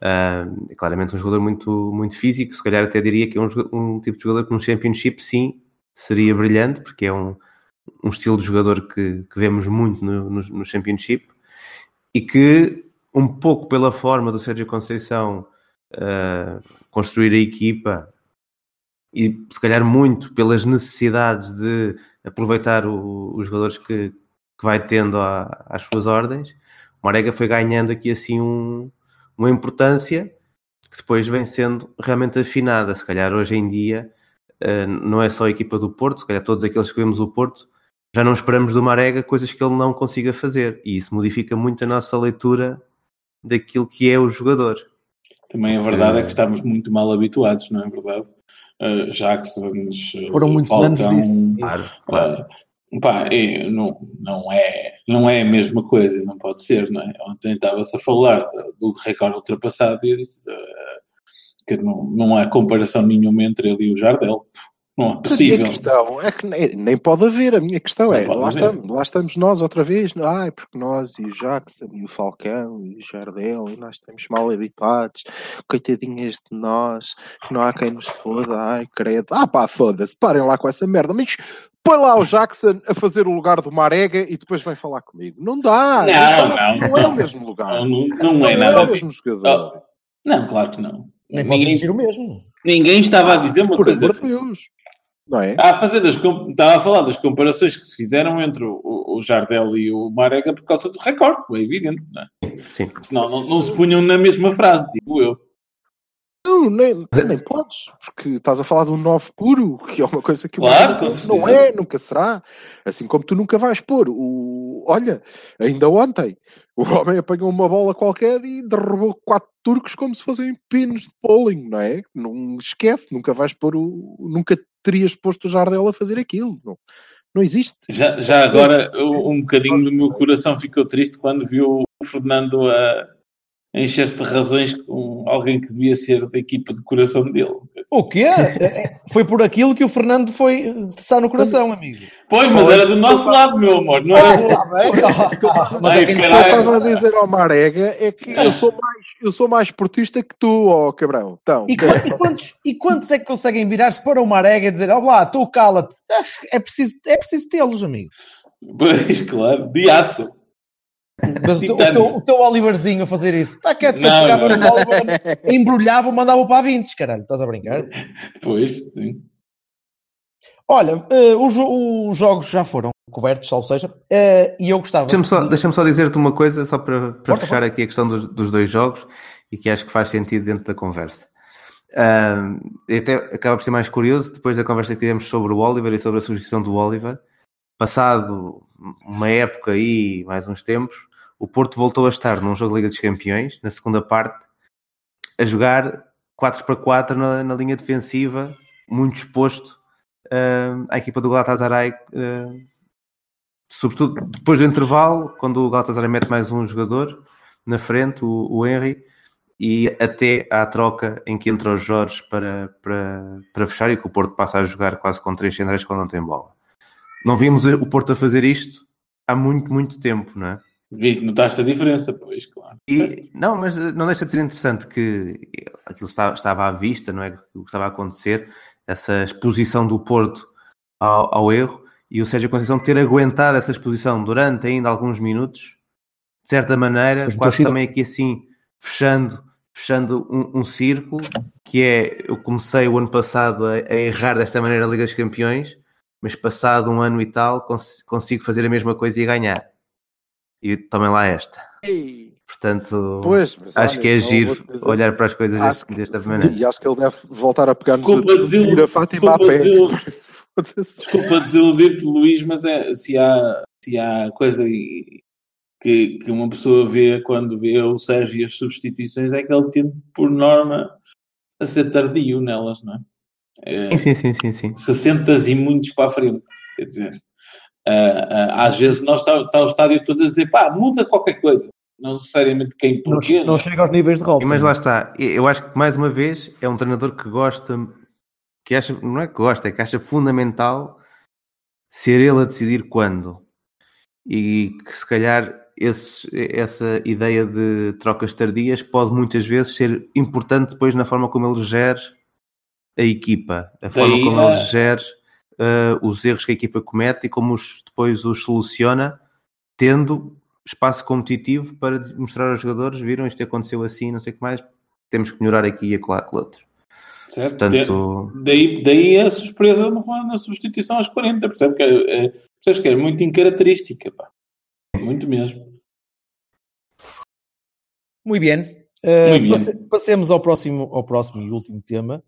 Ah, é claramente um jogador muito, muito físico, se calhar até diria que é um, um tipo de jogador que no Championship sim seria brilhante, porque é um, um estilo de jogador que, que vemos muito no, no, no Championship e que, um pouco pela forma do Sérgio Conceição ah, construir a equipa e se calhar muito pelas necessidades de aproveitar o- os jogadores que, que vai tendo à- às suas ordens, o Marega foi ganhando aqui assim um- uma importância que depois vem sendo realmente afinada. Se calhar hoje em dia eh, não é só a equipa do Porto, se calhar todos aqueles que vemos o Porto já não esperamos do Marega coisas que ele não consiga fazer e isso modifica muito a nossa leitura daquilo que é o jogador. Também a verdade é que estamos muito mal habituados, não é verdade? Uh, Jacksons, uh, Foram muitos anos Falcão, disso. Claro, Isso. claro. uh, pá, é, não, não, é, não é a mesma coisa, não pode ser, não é? Ontem estava-se a falar do recorde ultrapassado e eu disse uh, que não, não há comparação nenhuma entre ele e o Jardel. Não é A minha possível. questão é que nem, nem pode haver. A minha questão Não é: pode lá haver. estamos, lá estamos nós outra vez. Ai, porque nós e o Jackson e o Falcão e o Jardel e nós estamos mal habituados. Coitadinhas de nós, que não há quem nos foda. Ai, credo. Ah, pá, foda-se. Parem lá com essa merda. Mas põe lá o Jackson a fazer o lugar do Marega e depois vem falar comigo. Não dá. Não, dá, não, não é não. o mesmo lugar. Não, não, não Não é é nada. o mesmo jogador. Não, claro que não. Nem pode Ninguém, existir o mesmo. ninguém estava a dizer uma Por coisa. de Deus. Não é? Estava a, fazer das, estava a falar das comparações que se fizeram entre o, o- o Jardel e o Marega por causa do recorde, é evidente, não é? Sim. Senão não, não se punham na mesma frase, digo eu. Não, nem, nem podes, porque estás a falar de um 9 puro, que é uma coisa que o Claro, Marega com não é, nunca será. Assim como tu nunca vais pôr o. Olha, ainda ontem o homem apanhou uma bola qualquer e derrubou quatro turcos como se fossem pinos de bowling, não é? Não esquece, nunca vais pôr o. Nunca terias posto o Jardel a fazer aquilo. Não, não existe. Já, já agora, um bocadinho do meu coração ficou triste quando viu o Fernando a a encher-se de razões com alguém que devia ser da equipa de coração dele. O quê? É, é, Foi por aquilo que o Fernando foi está no coração, amigo. Pois, mas era do nosso lado, meu amor, não Ah, era do... está bem. Ah, Mas Ai, é quem O que eu estava a dizer ao Marega é que eu sou mais, eu sou mais portista que tu, ó cabrão. Então, E, qua- e quantos, e quantos é que conseguem virar-se para uma arega e dizer, ó lá, tu cala-te? Acho que É preciso, é preciso tê-los, amigo. Pois, claro, de aço. Mas o, teu- o teu, o teu Oliverzinho a fazer isso. Está quieto que eu pegava no Oliver, embrulhava, mandava para a 20, caralho. Estás a brincar? Pois, sim. Olha, eh, os, os jogos já foram cobertos, salvo seja, eh, e eu gostava... Deixa-me só, de- deixa só dizer-te uma coisa, só para, para Força, fechar força. aqui a questão dos, dos dois jogos e que acho que faz sentido dentro da conversa. E até acaba por ser mais curioso, depois da conversa que tivemos sobre o Oliver e sobre a substituição do Oliver, passado uma época aí, mais uns tempos, o Porto voltou a estar num jogo de Liga dos Campeões, na segunda parte, a jogar 4 para 4 na, na linha defensiva, muito exposto ahm, à equipa do Galatasaray, ahm, sobretudo depois do intervalo, quando o Galatasaray mete mais um jogador na frente, o, o Henry, e até à troca em que entra o Jorge para, para, para fechar e que o Porto passa a jogar quase com três centrais quando não tem bola. Não vimos o Porto a fazer isto há muito, muito tempo, não é? Viste, notaste a diferença, pois, claro. E, não, mas eh, não deixa de ser interessante que aquilo estava, estava à vista, não é? O que estava a acontecer, essa exposição do Porto ao, ao erro e o Sérgio Conceição ter aguentado essa exposição durante ainda alguns minutos, de certa maneira, Pois, quase também aqui assim, fechando, fechando um, um círculo, que é, eu comecei o ano passado a, a errar desta maneira a Liga dos Campeões, mas passado um ano e tal, cons- consigo fazer a mesma coisa e ganhar. E também lá esta. Ei, Portanto, Pois, mas acho olha, que é giro olhar para as coisas deste- desta sim, maneira. E acho que ele deve voltar a pegar nos Desculpa outros e desilu- ir a Fátima a desculpa pé. Desculpa desiludir-te, Luís, mas é, se, há, se há coisa que, que uma pessoa vê quando vê o Sérgio e as substituições é que ele tende, por norma, a ser tardio nelas, não é? É, Sim, sim, sim, sim, sim. 60 e muitos para a frente, quer dizer. Uh, uh, às vezes nós está, está o estádio todo a dizer, pá, muda qualquer coisa. Não necessariamente quem Não, porquê. não chega aos níveis de Robson. Mas lá está, eu acho que mais uma vez é um treinador que gosta, que acha, não é que gosta, é que acha fundamental ser ele a decidir quando. E que se calhar esse, essa ideia de trocas tardias pode muitas vezes ser importante depois na forma como ele gera a equipa, a forma Daí como ele gera uh, os erros que a equipa comete e como os, depois os soluciona, tendo espaço competitivo para mostrar aos jogadores, viram, isto aconteceu assim, não sei o que mais, temos que melhorar aqui e acolá aquele outro. Certo? Portanto, Daí, daí a surpresa na substituição aos 40, percebe que é, é, percebes que é muito incaracterística, pá. Muito mesmo. Muito bem. Uh, Muito bem. passe- passemos ao próximo, ao próximo e último tema.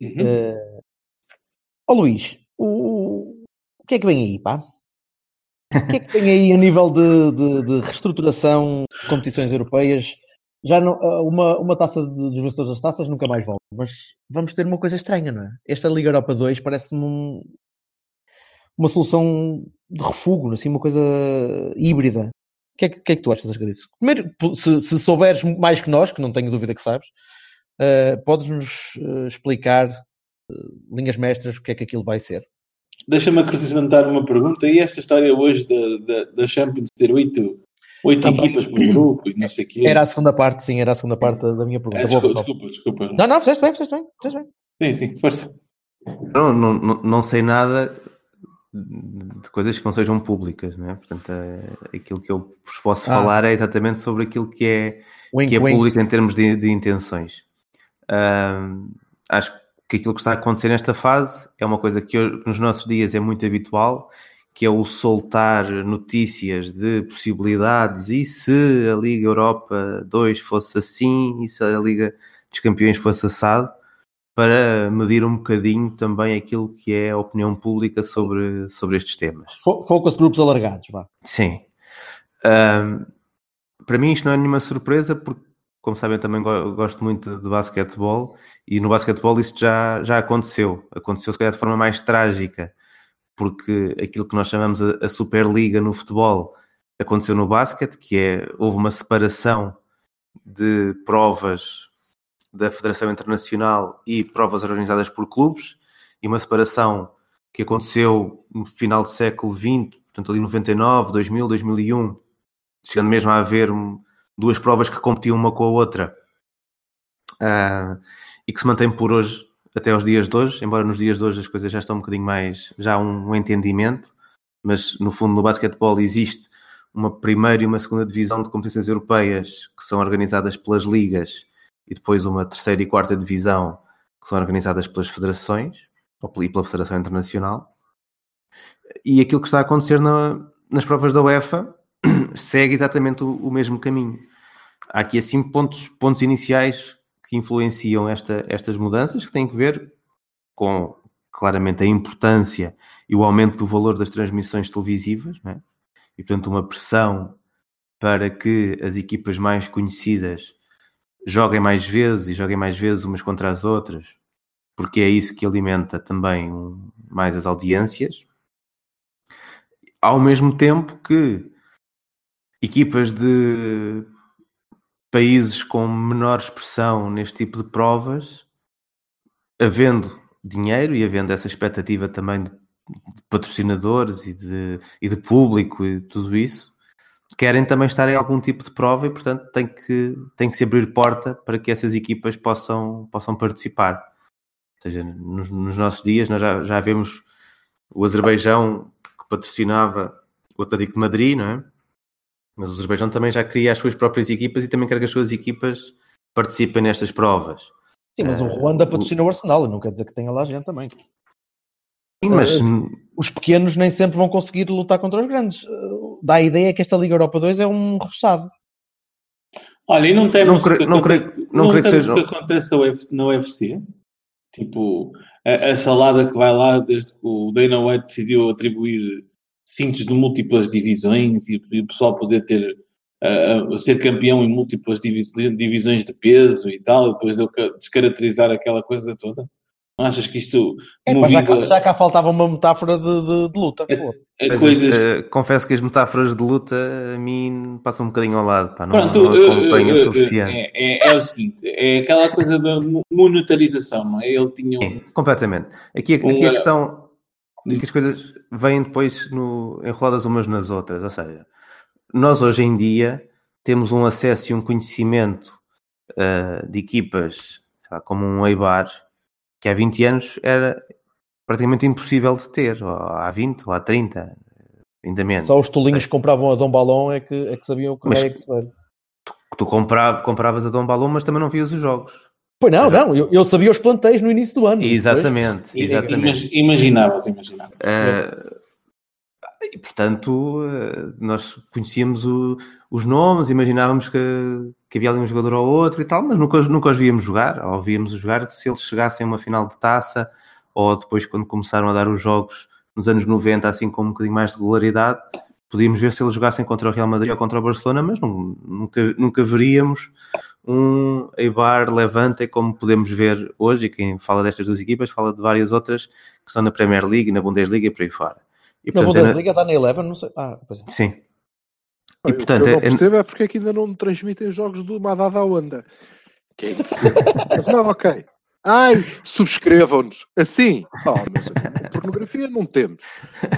Uhum. Uh, ó Luís, o, o que é que vem aí, pá? O que é que vem aí a nível de, de- de reestruturação de competições europeias? Já não, uh, uma, uma taça dos vencedores das taças nunca mais volta, mas vamos ter uma coisa estranha, não é? Esta Liga Europa 2 parece-me um- uma solução de refúgio, assim, uma coisa híbrida. O que é que, que é que tu achas acerca disso? Primeiro, se, se souberes mais que nós, que não tenho dúvida que sabes, uh, podes-nos uh, explicar uh, linhas mestras o que é que aquilo vai ser? Deixa-me acrescentar uma pergunta. E esta história hoje da, da, da Champions ter oito, equipas por grupo e não sei o quê? Era a segunda parte, sim, era a segunda parte da minha É, pergunta. Boa, desculpa, Gonçalo. desculpa, desculpa. Não, não, fizeste bem, fizeste bem, fizeste bem. Sim, sim, força. não, não, não- não sei nada de coisas que não sejam públicas, não é? Portanto, é- aquilo que eu vos posso Ah. falar é exatamente sobre aquilo que é, Wink, que é wink. público em termos de, de intenções. Ahm, acho que aquilo que está a acontecer nesta fase é uma coisa que nos nossos dias é muito habitual, que é o soltar notícias de possibilidades e se a Liga Europa 2 fosse assim e se a Liga dos Campeões fosse assado, para medir um bocadinho também aquilo que é a opinião pública sobre, sobre estes temas. Fo- Focus grupos alargados, vá. Sim. Para mim isto não é nenhuma surpresa porque, como sabem, também go- gosto muito de basquetebol e no basquetebol isto já, já aconteceu. Aconteceu se calhar de forma mais trágica porque aquilo que nós chamamos a, a Superliga no futebol aconteceu no basquete, que é, houve uma separação de provas da Federação Internacional e provas organizadas por clubes e uma separação que aconteceu no final do século XX, portanto ali 99, 2000, 2001, chegando mesmo a haver duas provas que competiam uma com a outra ah, e que se mantém por hoje até aos dias de hoje, embora nos dias de hoje as coisas já estão um bocadinho mais, já há um, entendimento, mas no fundo no basquetebol existe uma primeira e uma segunda divisão de competições europeias que são organizadas pelas ligas e depois uma terceira e quarta divisão que são organizadas pelas federações e pela Federação Internacional. E aquilo que está a acontecer na- nas provas da UEFA segue exatamente o, o mesmo caminho. Há aqui assim pontos, pontos iniciais que influenciam esta- estas mudanças que têm que ver com claramente a importância e o aumento do valor das transmissões televisivas, é? e portanto uma pressão para que as equipas mais conhecidas joguem mais vezes e joguem mais vezes umas contra as outras, porque é isso que alimenta também mais as audiências. Ao mesmo tempo que equipas de países com menor expressão neste tipo de provas, havendo dinheiro e havendo essa expectativa também de, de patrocinadores e de, e de público e tudo isso, querem também estar em algum tipo de prova e, portanto, tem que, tem que se abrir porta para que essas equipas possam, possam participar. Ou seja, nos, nos nossos dias nós já, já vemos o Azerbaijão que patrocinava o Atlético de Madrid, não é? Mas o Azerbaijão também já cria as suas próprias equipas e também quer que as suas equipas participem nestas provas. Sim, mas o Eh, Ruanda patrocina o Arsenal, e não quer dizer que tenha lá gente também. Sim, mas Eh, Os pequenos nem sempre vão conseguir lutar contra os grandes. Uh, Dá a ideia que esta Liga Europa 2 é um repousado. Olha, e não temos Não creio- não creio- não creio que seja- o que F- no UFC? Tipo, a, a salada que vai lá desde que o Dana White decidiu atribuir cintos de múltiplas divisões e, e o pessoal poder ter a- a ser campeão em múltiplas divis- divisões de peso e tal, e depois de descaracterizar aquela coisa toda. Não achas que isto É, pá, já, movido cá, já cá faltava uma metáfora de, de- de luta. É- Pô. a Mas, coisas. eh, confesso que as metáforas de luta a mim passam um bocadinho ao lado, pá, não, Pronto, não acompanho o suficiente. É, é- é o seguinte, é aquela coisa da mo- monetarização, não é? Ele tinha um, Sim, completamente. Aqui, aqui Um, a questão diz- que as coisas vêm depois no, enroladas umas nas outras. Ou seja, nós hoje em dia temos um acesso e um conhecimento eh, de equipas lá, como um Eibar que há 20 anos era praticamente impossível de ter, ou há 20 ou há 30, ainda menos. Só os tolinhos que compravam a Dom Balão é que, é que sabiam o que Mas- é que era. Tu comprava, compravas a Dom Balão, mas também não vias os jogos. Pois não, não, eu, eu sabia os planteios no início do ano. Depois- Exatamente, i- exatamente. imag- imaginavas, imaginavas. Uh, e portanto, uh, nós conhecíamos o- os nomes, imaginávamos que, que havia ali um jogador ou outro e tal, mas nunca, os- nunca os víamos jogar. Ou víamos jogar se eles chegassem a uma final de taça, ou depois, quando começaram a dar os jogos nos anos 90, assim com um bocadinho mais de regularidade, podíamos ver se eles jogassem contra o Real Madrid ou contra o Barcelona, mas nun- nunca, nunca veríamos um Eibar Levante como podemos ver hoje, e quem fala destas duas equipas fala de várias outras que estão na Premier League, na Bundesliga e por aí fora. E, Na portanto, é na- Bundesliga dá na Eleven, não sei. Ah, pois é. Sim. E Olha, portanto, o que eu é- não percebo é porque é que ainda não transmitem jogos do Madada Onda. Que é. Mas não, ok. Ai, subscrevam-nos. Assim. Oh, mas pornografia não temos.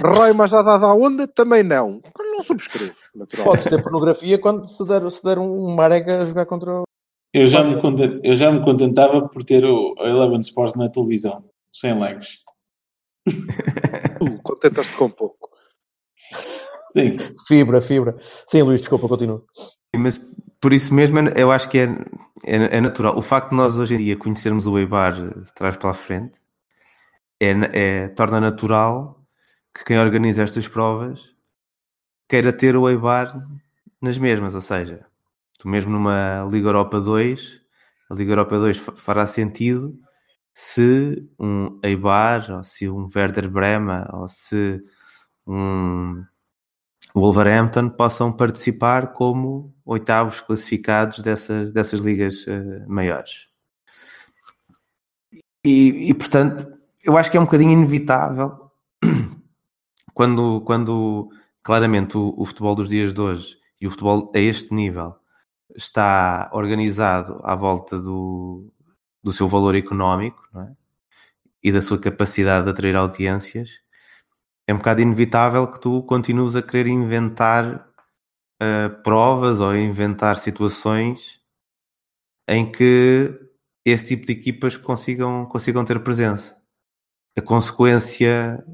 Raio Madada Onda também não. Não subscrevo, naturalmente. Podes ter pornografia quando se der, se der um Marega a jogar contra o. Eu já, me conten- eu já me contentava por ter o Eleven Sports na televisão, sem likes. Tu contentas-te com pouco. Sim, Fibra, fibra. Sim, Luís, desculpa, continua. Mas por isso mesmo eu acho que é, é, é natural. O facto de nós hoje em dia conhecermos o Eibar de trás para a frente é, é- torna natural que quem organiza estas provas queira ter o Eibar nas mesmas. Ou seja, mesmo numa Liga Europa 2, a Liga Europa 2 fa- fará sentido se um Eibar, ou se um Werder Brema, ou se um Wolverhampton possam participar como oitavos classificados dessas, dessas ligas eh, maiores. E, e, portanto, eu acho que é um bocadinho inevitável quando, quando claramente o, o futebol dos dias de hoje e o futebol a este nível está organizado à volta do, do seu valor económico é? e da sua capacidade de atrair audiências, é um bocado inevitável que tu continues a querer inventar uh, provas ou inventar situações em que esse tipo de equipas consigam, consigam ter presença. A consequência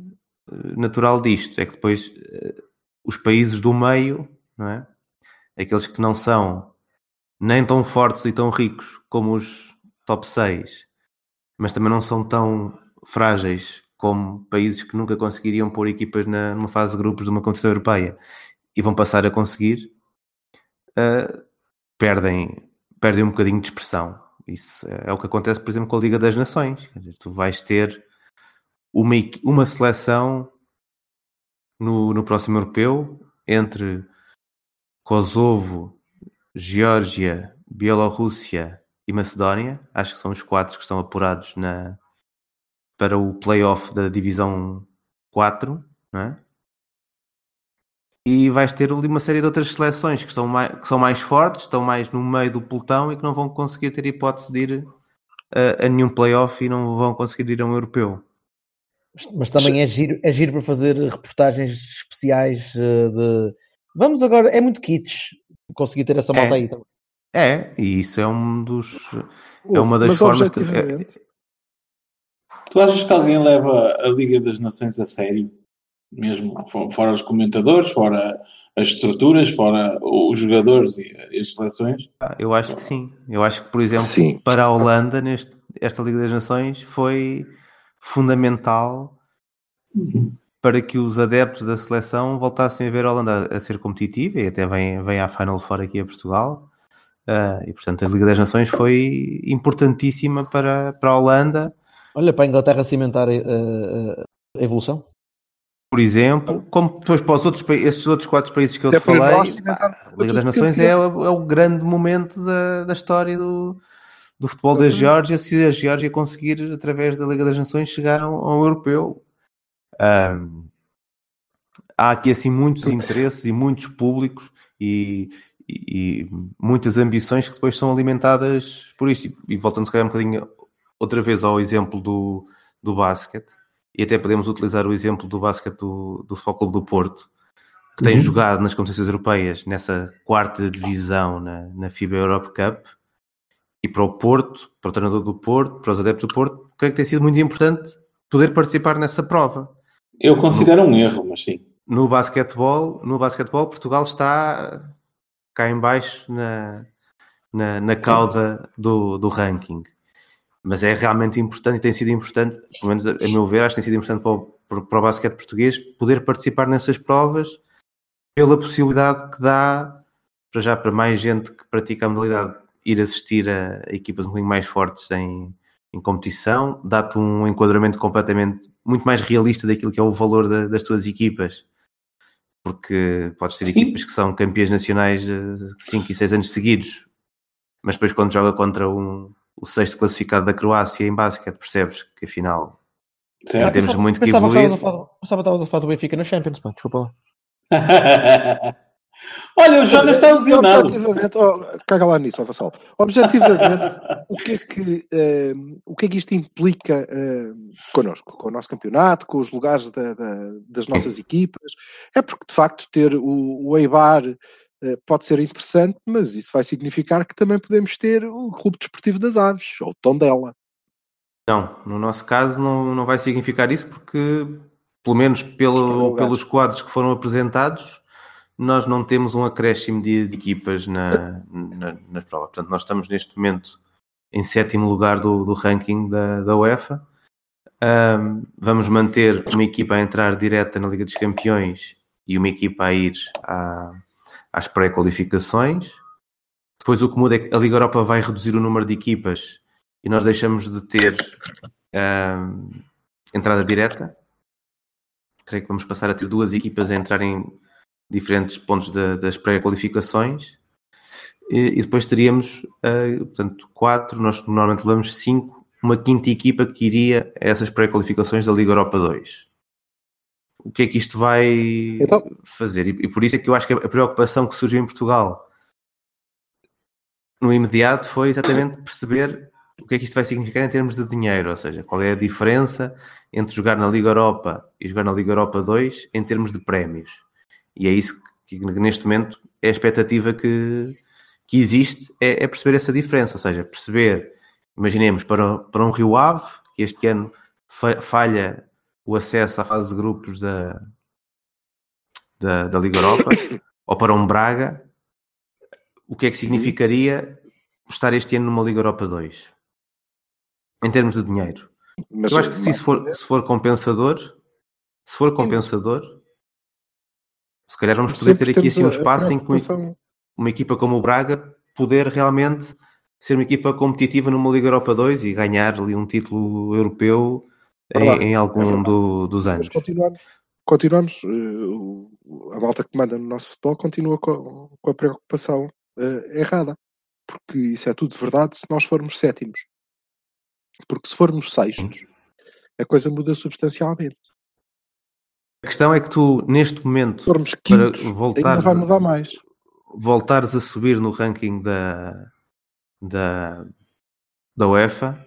uh, natural disto é que depois uh, os países do meio, não é? aqueles que não são nem tão fortes e tão ricos como os top 6, mas também não são tão frágeis como países que nunca conseguiriam pôr equipas na, numa fase de grupos de uma competição europeia e vão passar a conseguir, uh, perdem, perdem um bocadinho de expressão. Isso é o que acontece, por exemplo, com a Liga das Nações. Quer dizer, tu vais ter uma, uma seleção no, no próximo europeu entre Kosovo, Geórgia, Bielorrússia e Macedónia. Acho que são os quatro que estão apurados na, para o playoff da divisão 4, não é? E vais ter ali uma série de outras seleções que são, mais, que são mais fortes, estão mais no meio do pelotão e que não vão conseguir ter hipótese de ir a, a nenhum playoff e não vão conseguir ir a um europeu. Mas, mas também é giro, é giro para fazer reportagens especiais uh, de. Vamos agora, é muito kits conseguir ter essa malta é. aí também. É, e isso é um dos. É uma das Mas formas. objetivamente, De, Tu achas que alguém leva a Liga das Nações a sério? Mesmo fora os comentadores, fora as estruturas, fora os jogadores e as seleções? Eu acho que sim. Eu acho que, por exemplo, sim. para a Holanda, neste, esta Liga das Nações foi fundamental Uhum. Para que os adeptos da seleção voltassem a ver a Holanda a ser competitiva e até vem, vem à Final Four aqui a Portugal. Uh, e portanto, a Liga das Nações foi importantíssima para, para a Holanda. Olha, para a Inglaterra cimentar a, a, a evolução. Por exemplo, como depois para os outros, estes outros quatro países que eu Até te falei, nós pá, a Liga das Nações é, é, o grande momento da, da história do, do futebol da. Geórgia se a Geórgia conseguir, através da Liga das Nações, chegar a um, a um europeu. Ahm, há aqui assim muitos interesses e muitos públicos e, e- e muitas ambições que depois são alimentadas por isto. E, e voltando se calhar um bocadinho outra vez ao exemplo do, do basquete, e até podemos utilizar o exemplo do basquete do, do Futebol Clube do Porto, que tem Uhum. jogado nas competições europeias nessa quarta divisão na, na FIBA Europe Cup, e para o Porto, para o treinador do Porto, para os adeptos do Porto, creio que tem sido muito importante poder participar nessa prova. Eu considero um erro, mas sim. No basquetebol, no basquetebol Portugal está cá em baixo na, na, na cauda do, do ranking. Mas é realmente importante e tem sido importante, pelo menos a, a meu ver, acho que tem sido importante para o, para, para o basquete português poder participar nessas provas pela possibilidade que dá para já para mais gente que pratica a modalidade ir assistir a, a equipas um bocadinho mais fortes em, em competição, dá-te um enquadramento completamente muito mais realista daquilo que é o valor da- das tuas equipas. Porque podes ter Sim. equipas que são campeãs nacionais 5 e 6 anos seguidos, mas depois quando joga contra um, o sexto classificado da Croácia em basquete, percebes que afinal Certo? temos pensava- muito que pensava evoluir. estavas a falar- Pensava que estavas a falar do Benfica na Champions, pá, desculpa lá. Olha, o Jonas está lesionado. Objetivamente, oh, caga lá nisso, Vassal. Objetivamente, o que é que, eh, o que, é que isto implica eh, connosco, com o nosso campeonato, com os lugares da- da- das nossas equipas? É porque, de facto, ter o, o Eibar eh, pode ser interessante, mas isso vai significar que também podemos ter o Clube Desportivo das Aves, ou o Tondela. Não, no nosso caso não, não vai significar isso porque, pelo menos pelo, pelos quadros que foram apresentados, nós não temos um acréscimo de, equipas na, na, na prova. Portanto, nós estamos neste momento em sétimo lugar do, do ranking da, da UEFA. Ahm, vamos manter uma equipa a entrar direta na Liga dos Campeões e uma equipa a ir à- às pré-qualificações. Depois o que muda é que a Liga Europa vai reduzir o número de equipas e nós deixamos de ter ahm, entrada direta. Creio que vamos passar a ter duas equipas a entrar em diferentes pontos da- das pré-qualificações. E, e depois teríamos, ah, portanto, quatro, nós normalmente levamos cinco, uma quinta equipa que iria a essas pré-qualificações da Liga Europa 2. O que é que isto vai Então- fazer? E, e por isso é que eu acho que a preocupação que surgiu em Portugal no imediato foi exatamente perceber o que é que isto vai significar em termos de dinheiro, ou seja, qual é a diferença entre jogar na Liga Europa e jogar na Liga Europa 2 em termos de prémios. E é isso que, neste momento é a expectativa que, que existe, é, é perceber essa diferença, ou seja, perceber, imaginemos, para, para um Rio Ave, que este ano fa- falha o acesso à fase de grupos da, da, da Liga Europa, ou para um Braga, o que é que significaria estar este ano numa Liga Europa 2? Em termos de dinheiro. Mas, Eu acho que se for, se for compensador, se for compensador, se calhar vamos poder ter aqui assim um a espaço em que preocupação. uma equipa como o Braga poder realmente ser uma equipa competitiva numa Liga Europa 2 e ganhar ali um título europeu em, Verdade, em é algum verdade. do- dos Mas anos. continuamos, continuamos eh, a malta que manda no nosso futebol continua com, com a preocupação eh, errada. Porque isso é tudo verdade se nós formos sétimos. Porque se formos sextos, a coisa muda substancialmente. A questão é que tu, neste momento, formos para quintos, ainda voltares, vai mudar mais. voltares a subir no ranking da, da, da UEFA,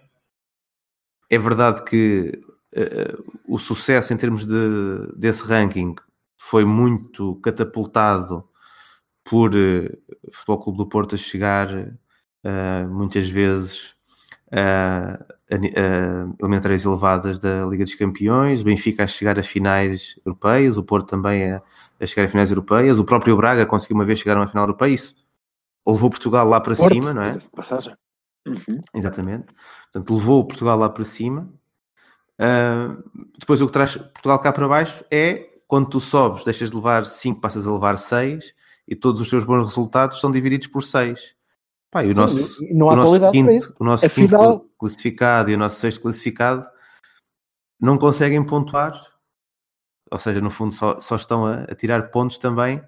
é verdade que eh, o sucesso em termos de, desse ranking foi muito catapultado por o Futebol Clube do Porto a chegar eh, muitas vezes a, eliminatórias elevadas da Liga dos Campeões, o Benfica a chegar a finais europeias, o Porto também a, a chegar a finais europeias, o próprio Braga conseguiu uma vez chegar a uma final europeia, isso levou Portugal lá para Porto, cima, não é? Passagem. Uhum. Exatamente. Portanto, levou Portugal lá para cima. Ah, depois o que traz Portugal cá para baixo é quando tu sobes, deixas de levar 5, passas a levar 6 e todos os teus bons resultados são divididos por 6. Pá, e o Sim, nosso, não há o nosso qualidade quinto, para isso. o nosso Afinal- quinto classificado e o nosso sexto classificado não conseguem pontuar, ou seja, no fundo só, só estão a, a tirar pontos também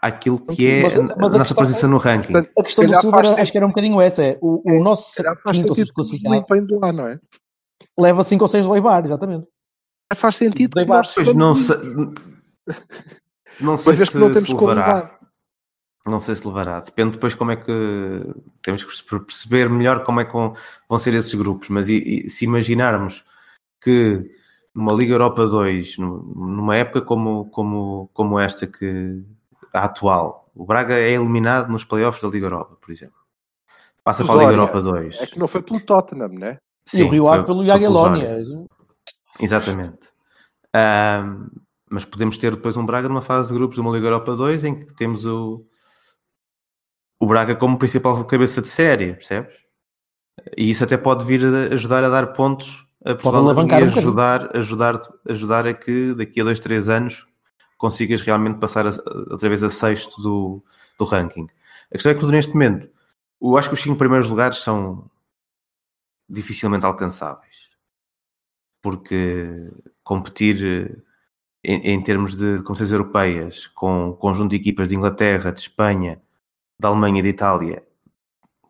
àquilo que é Mas- mas a a nossa questão- posição no ranking. A questão do sentido. acho que era um bocadinho essa. É, o, o nosso Se calhar faz quinto ou sentido sexto classificado vem de lá, não é? leva 5 ou 6 do Eibar, exatamente. Faz sentido. Estamos não sei, não sei Mas se, que não temos se levará. Não sei se levará. Depende depois como é que temos que perceber melhor como é que vão, ser esses grupos. Mas e- e se imaginarmos que numa Liga Europa 2, num- numa época como, como, como esta que a atual, o Braga é eliminado nos playoffs da Liga Europa, por exemplo. Passa para a Liga. Europa 2. É que não foi pelo Tottenham, né? e o Rio Ave pelo. Jagiellónia. Exatamente. Ahm, mas podemos ter depois um Braga numa fase de grupos de uma Liga Europa 2 em que temos o, o Braga como principal cabeça de série, percebes? E isso até pode vir a ajudar a dar pontos a Portugal alavancar e um bocadinho. ajudar, ajudar, ajudar a que daqui a dois, três anos consigas realmente passar a, outra vez a sexto do, do ranking. A questão é que neste momento, eu acho que os cinco primeiros lugares são dificilmente alcançáveis porque competir eh, em, em termos de competições europeias com um conjunto de equipas de Inglaterra, de Espanha, da Alemanha e de Itália,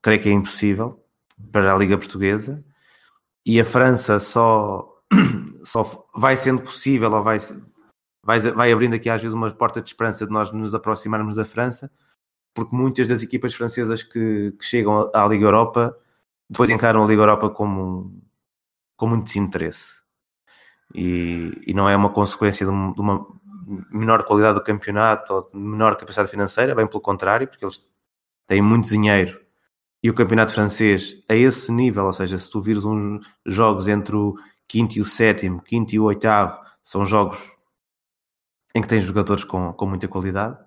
creio que é impossível para a Liga Portuguesa. E a França só, só vai sendo possível ou vai, vai, vai abrindo aqui às vezes uma porta de esperança de nós nos aproximarmos da França, porque muitas das equipas francesas que, que chegam à Liga Europa depois encaram a Liga Europa como com muito desinteresse e, e não é uma consequência de, um- de uma menor qualidade do campeonato ou de menor capacidade financeira, bem pelo contrário, porque eles têm muito dinheiro e o campeonato francês a esse nível, ou seja, se tu vires uns jogos entre o quinto e o sétimo, quinto e o oitavo, são jogos em que tens jogadores com, com muita qualidade,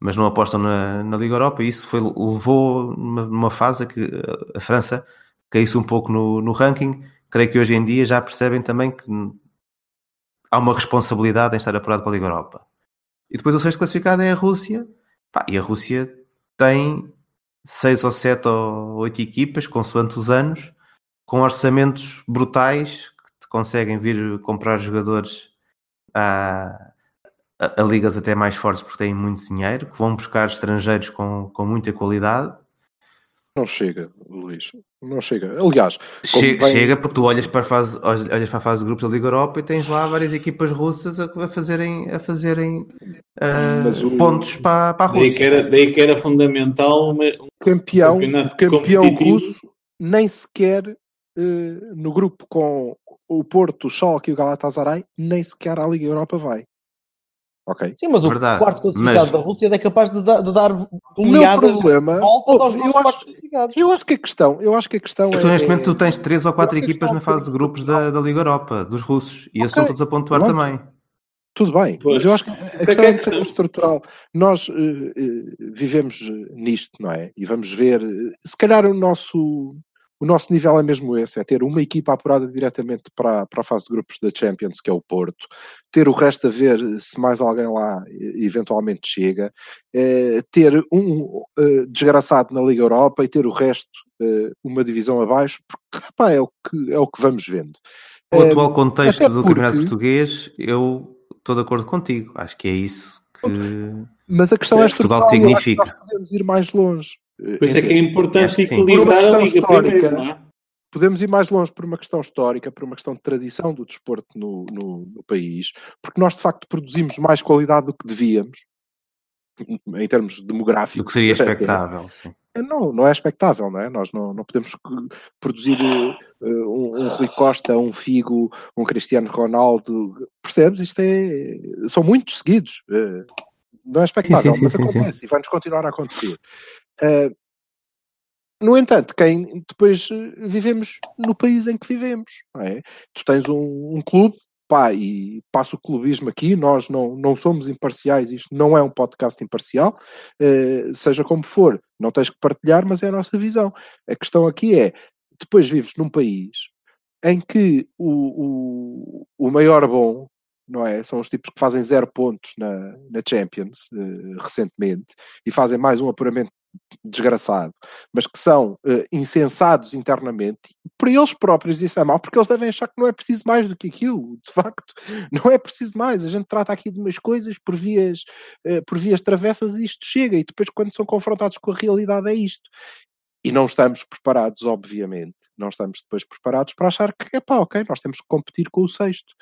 mas não apostam na, na Liga Europa e isso foi, levou numa, numa fase que a França caísse um pouco no, no ranking. Creio que hoje em dia já percebem também que há uma responsabilidade em estar apurado para a Liga Europa. E depois o sexto classificado é a Rússia. E a Rússia tem seis ou sete ou oito equipas, consoante os anos, com orçamentos brutais que conseguem vir comprar jogadores a, a, a ligas até mais fortes porque têm muito dinheiro, que vão buscar estrangeiros com, com muita qualidade. Não chega, Luís. Não chega. Aliás, Che- bem- Chega porque tu olhas para, a fase, olhas para a fase de grupos da Liga Europa e tens lá várias equipas russas a, a fazerem, a fazerem Mas o- pontos para, para a Daí Rússia. que, era, daí que era fundamental uma- um campeão, campeão russo, nem sequer eh, no grupo com o Porto, o Schalke e o Galatasaray, nem sequer à Liga Europa vai. Ok? Sim, mas o Verdade, quarto classificado mas- da Rússia é capaz de, dar- de dar O goleadas problema, voltas aos eu acho, eu acho que a questão, eu acho que a questão é, Então, neste é- momento tu tens três ou quatro que equipas na fase de grupos da, da Liga Europa, dos russos, e esses estão todos a pontuar também. Tudo bem, Pois. mas eu acho que a é questão que é é questão. bocadinho estrutural. Nós eh, eh, vivemos eh, nisto, não é? E vamos ver, eh, se calhar o nosso, o nosso nível é mesmo esse, é ter uma equipa apurada diretamente para, para a fase de grupos da Champions, que é o Porto, ter o resto a ver se mais alguém lá eventualmente chega, eh, ter um eh, desgraçado na Liga Europa e ter o resto eh, uma divisão abaixo, porque pá, é, o que, é o que vamos vendo. O atual contexto do porque- Campeonato Português, eu estou de acordo contigo. Acho que é isso que. Mas a questão é, É, Portugal significa. nós podemos ir mais longe. Por isso é que é importante que sim. equilibrar a liga histórica, primeiro, não é? Podemos ir mais longe por uma questão histórica, por uma questão de tradição do desporto no, no- no país, porque nós de facto produzimos mais qualidade do que devíamos, em termos demográficos. do que seria expectável. Sim. Não, não é expectável, não é? Nós não, não podemos produzir eh, um, um Rui Costa, um Figo, um Cristiano Ronaldo, percebes? Isto é. São muitos seguidos. eh, não é expectável, Sim, sim, mas sim, sim. acontece e vai-nos continuar a acontecer. Eh, no entanto, quem depois eh, vivemos no país em que vivemos, é? Tu tens um, um clube, pá, e passa o clubismo aqui, nós não, não somos imparciais, isto não é um podcast imparcial, eh, seja como for, não tens que partilhar, mas é a nossa visão. A questão aqui é, depois vives num país em que o, o, o maior bom, não é? São os tipos que fazem zero pontos na, na Champions, eh, recentemente, e fazem mais um apuramento desgraçado, mas que são uh, insensados internamente, para eles próprios isso é mau, porque eles devem achar que não é preciso mais do que aquilo, de facto, não é preciso mais. A gente trata aqui de umas coisas por vias, uh, por vias travessas e isto chega, e depois, quando são confrontados com a realidade, é isto. E não estamos preparados, obviamente, não estamos depois preparados para achar que, epá, ok, nós temos que competir com o sexto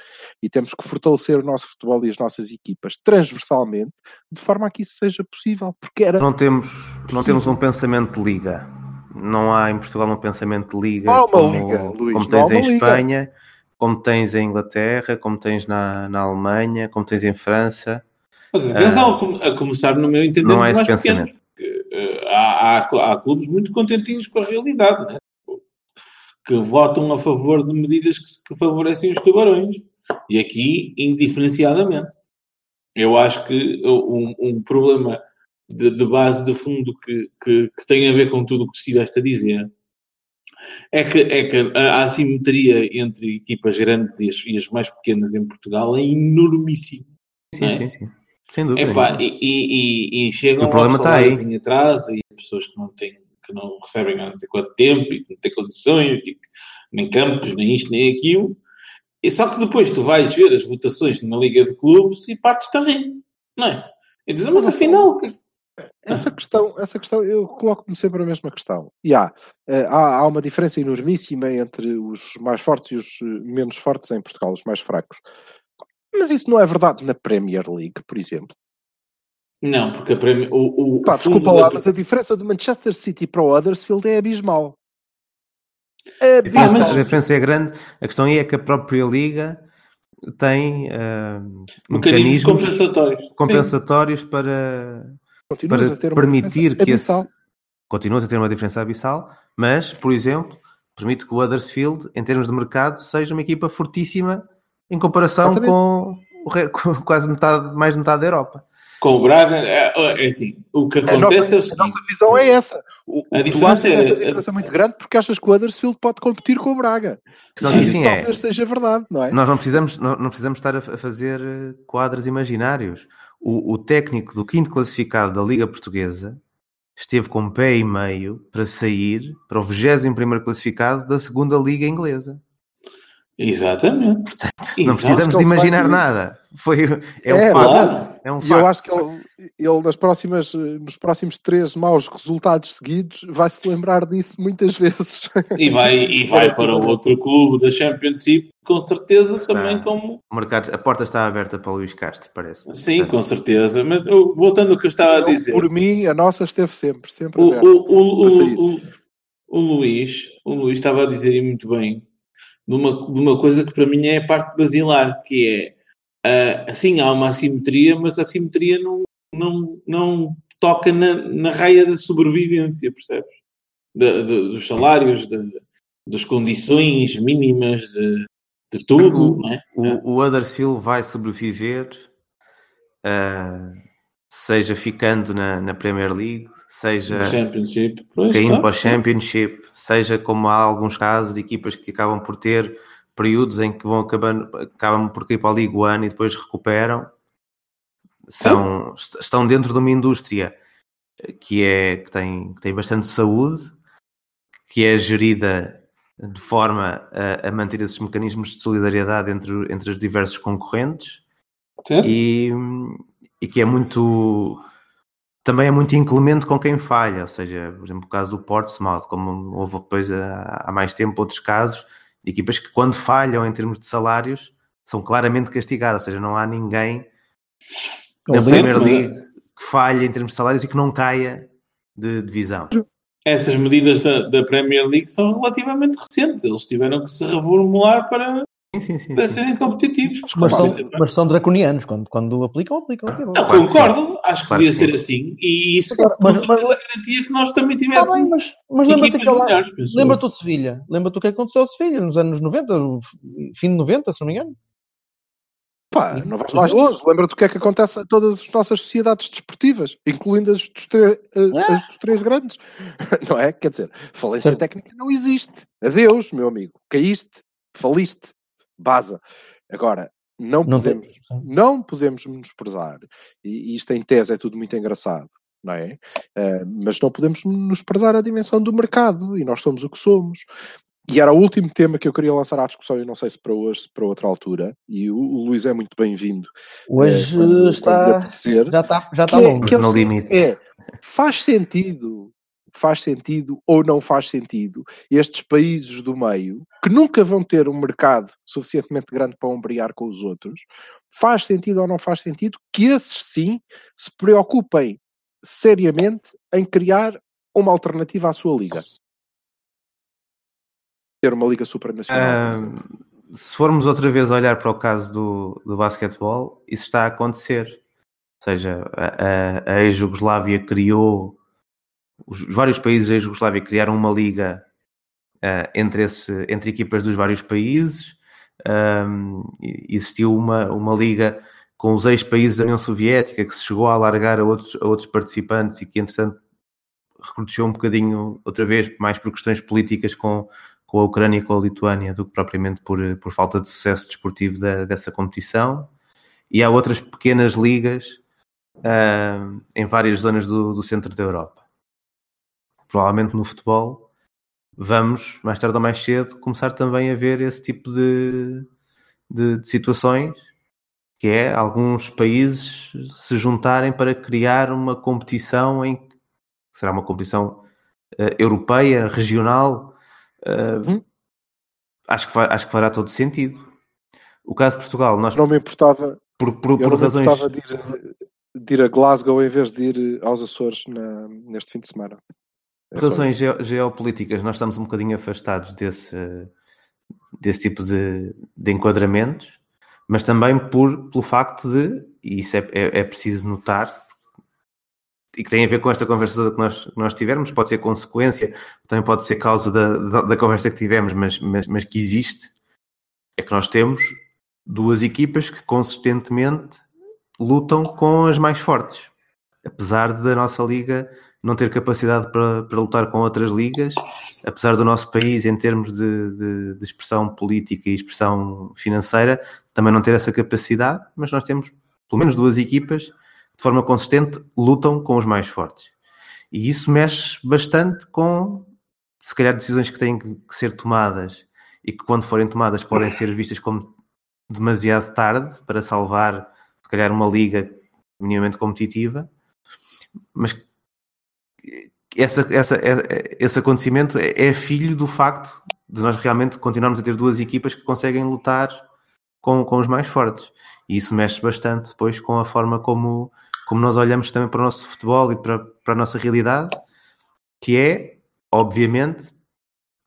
e temos que fortalecer o nosso futebol e as nossas equipas transversalmente, de forma a que isso seja possível, porque era... Não temos, não temos um pensamento de liga. Não há em Portugal um pensamento de liga, Não há uma como, liga, Luís, como não há tens em liga. Espanha, como tens em Inglaterra, como tens na, na Alemanha, como tens em França. Mas atenção, a com- a começar no meu entender, Não há esse mais pequenos. Há, há, há clubes muito contentinhos com a realidade, né? que votam a favor de medidas que, que favorecem os tubarões. E aqui, indiferenciadamente. Eu acho que um, um problema de, de base de fundo que, que, que tem a ver com tudo o que estiveste a dizer é que, é que a assimetria entre equipas grandes e as, e as mais pequenas em Portugal é enormíssima. Sim, É. sim, sim. Sem dúvida. Epá, e, e, e, e chegam O problema está aí. saláriozinho atrás e pessoas que não têm, que não recebem há não sei quanto tempo e que não têm condições e que nem campos, nem isto, nem aquilo. E só que depois tu vais ver as votações na Liga de Clubes e partes-te a rir, não é? E dizes, mas afinal, Essa questão, essa questão, eu coloco-me sempre a mesma questão. E há, eh, há, há uma diferença enormíssima entre os mais fortes e os eh, menos fortes em Portugal, os mais fracos. Mas isso não é verdade na Premier League, por exemplo. não, porque a Premier- o, o Pá, desculpa da- lá, mas a diferença do Manchester City para o Huddersfield é abismal. A Pá, diferença, mas- a diferença é grande. A questão aí é que a própria Liga tem ah, mecanismos mecanismos compensatórios. Sim. compensatórios para, Continuas para a ter uma permitir diferença que esse abissal. continua a ter uma diferença abissal, mas, por exemplo, permite que o Huddersfield, em termos de mercado, seja uma equipa fortíssima em comparação com, com quase metade, mais de metade da Europa. Com o Braga, é, é assim, o que A acontece nossa, é o a nossa visão é essa. O, A diferença achas é- essa diferença muito grande porque achas que o Huddersfield pode competir com o Braga. A questão E disso isso é, talvez seja verdade, não é? nós não precisamos, não, não precisamos estar a, a fazer eh, quadros imaginários. O, o técnico do quinto classificado da Liga Portuguesa esteve com um pé e meio para sair para o 21 primeiro classificado da segunda Liga Inglesa. Exatamente. Não Exato. precisamos de se vai- imaginar nada. Foi, é um É, facto. Claro. É um E eu facto. acho que ele, ele nas próximas, nos próximos três maus resultados seguidos vai se lembrar disso muitas vezes. E vai, e vai para o outro clube da Championship, com certeza, Está. também como. O mercado, a porta está aberta para o Luís Castro, parece. Sim, com certeza. Mas voltando ao que eu estava a dizer, por mim, a nossa esteve sempre, sempre o, aberta. o, o, o, o Luís, o Luís estava a dizer e muito bem de uma, de uma coisa que para mim é a parte basilar, que é ah, assim, há uma assimetria, mas a assimetria não, não, não toca na, na raia da sobrevivência, percebes? Da- da- dos salários, da- das condições mínimas, de, de tudo, não é? O, o vai sobreviver, ah, seja ficando na, na Premier League, seja. Pois, caindo claro. para o Championship, seja como há alguns casos de equipas que acabam por ter períodos em que vão acabando, acabam por cair para a Liga One e depois recuperam. São, est- estão dentro de uma indústria que, é, que, tem, que tem bastante saúde, que é gerida de forma a, a manter esses mecanismos de solidariedade entre, entre os diversos concorrentes Certo? e, e que é muito também é muito inclemente com quem falha, ou seja, por exemplo, o caso do Portsmouth, como houve depois há, há mais tempo outros casos, de equipas que quando falham em termos de salários são claramente castigadas, ou seja, não há ninguém na Ou Premier Sim, League que falhe em termos de salários e que não caia de divisão. Essas medidas da, da Premier League são relativamente recentes. Eles tiveram que se reformular para, Sim, sim, sim. para sim. serem competitivos. Mas são, mas são draconianos. Quando, quando aplicam, aplicam. Não, aplicam. Claro que concordo, acho que Claro devia ser sim. assim. E isso Claro, mas- com certeza mas- garantia que nós também Está tivéssemos. bem, mas, mas lembra-te aquela. Lembra-te o Sevilha. Lembra-te o que aconteceu ao Sevilha nos anos 90, o fim de 90, se não me engano. Pá, não vais mais longe. Lembra-te o que é que acontece a todas as nossas sociedades desportivas, incluindo as dos, tre- as- É. as dos três grandes. Não é? Quer dizer, falência Certo. técnica não existe. Adeus, meu amigo. Caíste, faliste, baza. Agora, não Não podemos, não podemos menosprezar, e, e isto em tese é tudo muito engraçado, não é? Uh, mas não podemos nos prezar a dimensão do mercado e nós somos o que somos. E era o último tema que eu queria lançar à discussão, e não sei se para hoje, se para outra altura, e o, o Luís é muito bem-vindo. Hoje é, quando, está, quando já está, já está que longo. É, que no limite. É, faz sentido, faz sentido ou não faz sentido estes países do meio, que nunca vão ter um mercado suficientemente grande para ombrear com os outros, faz sentido ou não faz sentido que esses sim se preocupem seriamente em criar uma alternativa à sua liga? Ter uma liga supranacional. Uh, se formos outra vez olhar para o caso do, do basquetebol, isso está a acontecer. Ou seja, a, a, a ex-Jugoslávia criou, os vários países da ex-Jugoslávia criaram uma liga uh, entre, esse, entre equipas dos vários países. Um, existiu uma, uma liga com os ex-países da União Soviética, que se chegou a alargar a outros, a outros participantes e que, entretanto, recrudesceu um bocadinho, outra vez, mais por questões políticas com, com a Ucrânia e com a Lituânia do que propriamente por, por falta de sucesso desportivo da, dessa competição. E há outras pequenas ligas uh, em várias zonas do, do centro da Europa. Provavelmente no futebol vamos, mais tarde ou mais cedo, começar também a ver esse tipo de, de, de situações que é alguns países se juntarem para criar uma competição em que será uma competição uh, europeia, regional. Uh, hum? acho, que vai, acho que fará todo sentido. O caso de Portugal, nós não me importava por, por, por não razões. Me importava de ir, de ir, a Glasgow em vez de ir aos Açores na, neste fim de semana. É por razões geopolíticas, nós estamos um bocadinho afastados desse, desse tipo de, de enquadramentos mas também por, pelo facto de, e isso é, é, é, preciso notar, e que tem a ver com esta conversa que nós, que nós tivemos, pode ser consequência, também pode ser causa da, da, da conversa que tivemos, mas, mas, mas que existe, é que nós temos duas equipas que consistentemente lutam com as mais fortes. Apesar da nossa liga não ter capacidade para, para lutar com outras ligas, apesar do nosso país, em termos de, de, de, expressão política e expressão financeira, também não ter essa capacidade, mas nós temos pelo menos duas equipas que, de forma consistente, lutam com os mais fortes. E isso mexe bastante com, se calhar, decisões que têm que ser tomadas e que, quando forem tomadas, podem ser vistas como demasiado tarde para salvar, se calhar, uma liga minimamente competitiva, mas essa, essa, esse acontecimento é, é filho do facto de nós realmente continuarmos a ter duas equipas que conseguem lutar com, com os mais fortes. E isso mexe bastante depois com a forma como, como nós olhamos também para o nosso futebol e para, para a nossa realidade, que é, obviamente,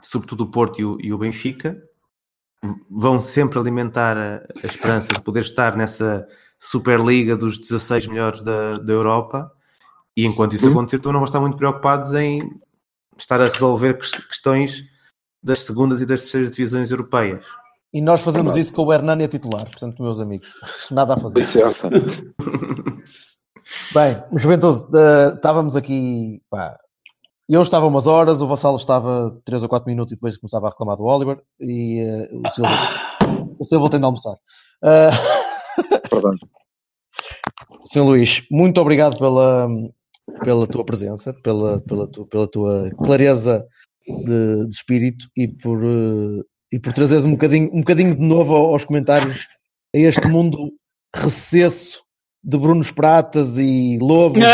sobretudo o Porto e o, e o Benfica, vão sempre alimentar a, a, esperança de poder estar nessa Superliga dos 16 melhores da, da Europa e enquanto isso hum. acontecer, também não vão estar muito preocupados em estar a resolver questões das segundas e das terceiras divisões europeias. E nós fazemos isso com o Hernani a titular, portanto, meus amigos, nada a fazer. Licença. Bem, juventude, uh, estávamos aqui, pá, eu estava umas horas, o Vassalo estava 3 ou 4 minutos e depois começava a reclamar do Oliver e uh, o Silva, o Silva tem de almoçar. Uh, Perdão. Senhor Luís, muito obrigado pela, pela tua presença, pela, pela, tu, pela tua clareza de, de espírito e por, uh, e por trazeres um bocadinho, um bocadinho de novo aos comentários a este mundo recesso de Brunos Pratas e Lobos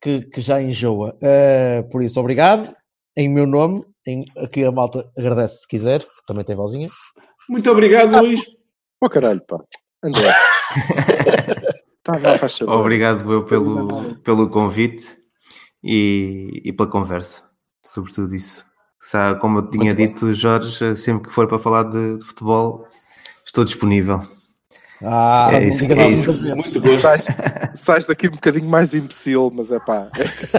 que, que, já enjoa. Uh, por isso, obrigado. Em meu nome, em, aqui a malta agradece se quiser, também tem vozinha. Muito obrigado, Luís. Oh caralho, pá. André. Obrigado eu pelo, pelo convite e, e pela conversa, sobretudo isso. Como eu tinha Muito dito, bem. Jorge, sempre que for para falar de, de futebol, estou disponível. Ah, é isso, é isso. Muito bom. Sais, sais daqui um bocadinho mais imbecil, mas é pá,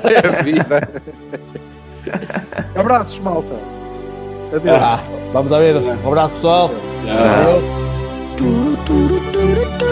é a vida. Abraços, malta. Adeus. Ah, vamos à vida. Um abraço, pessoal. Adeus.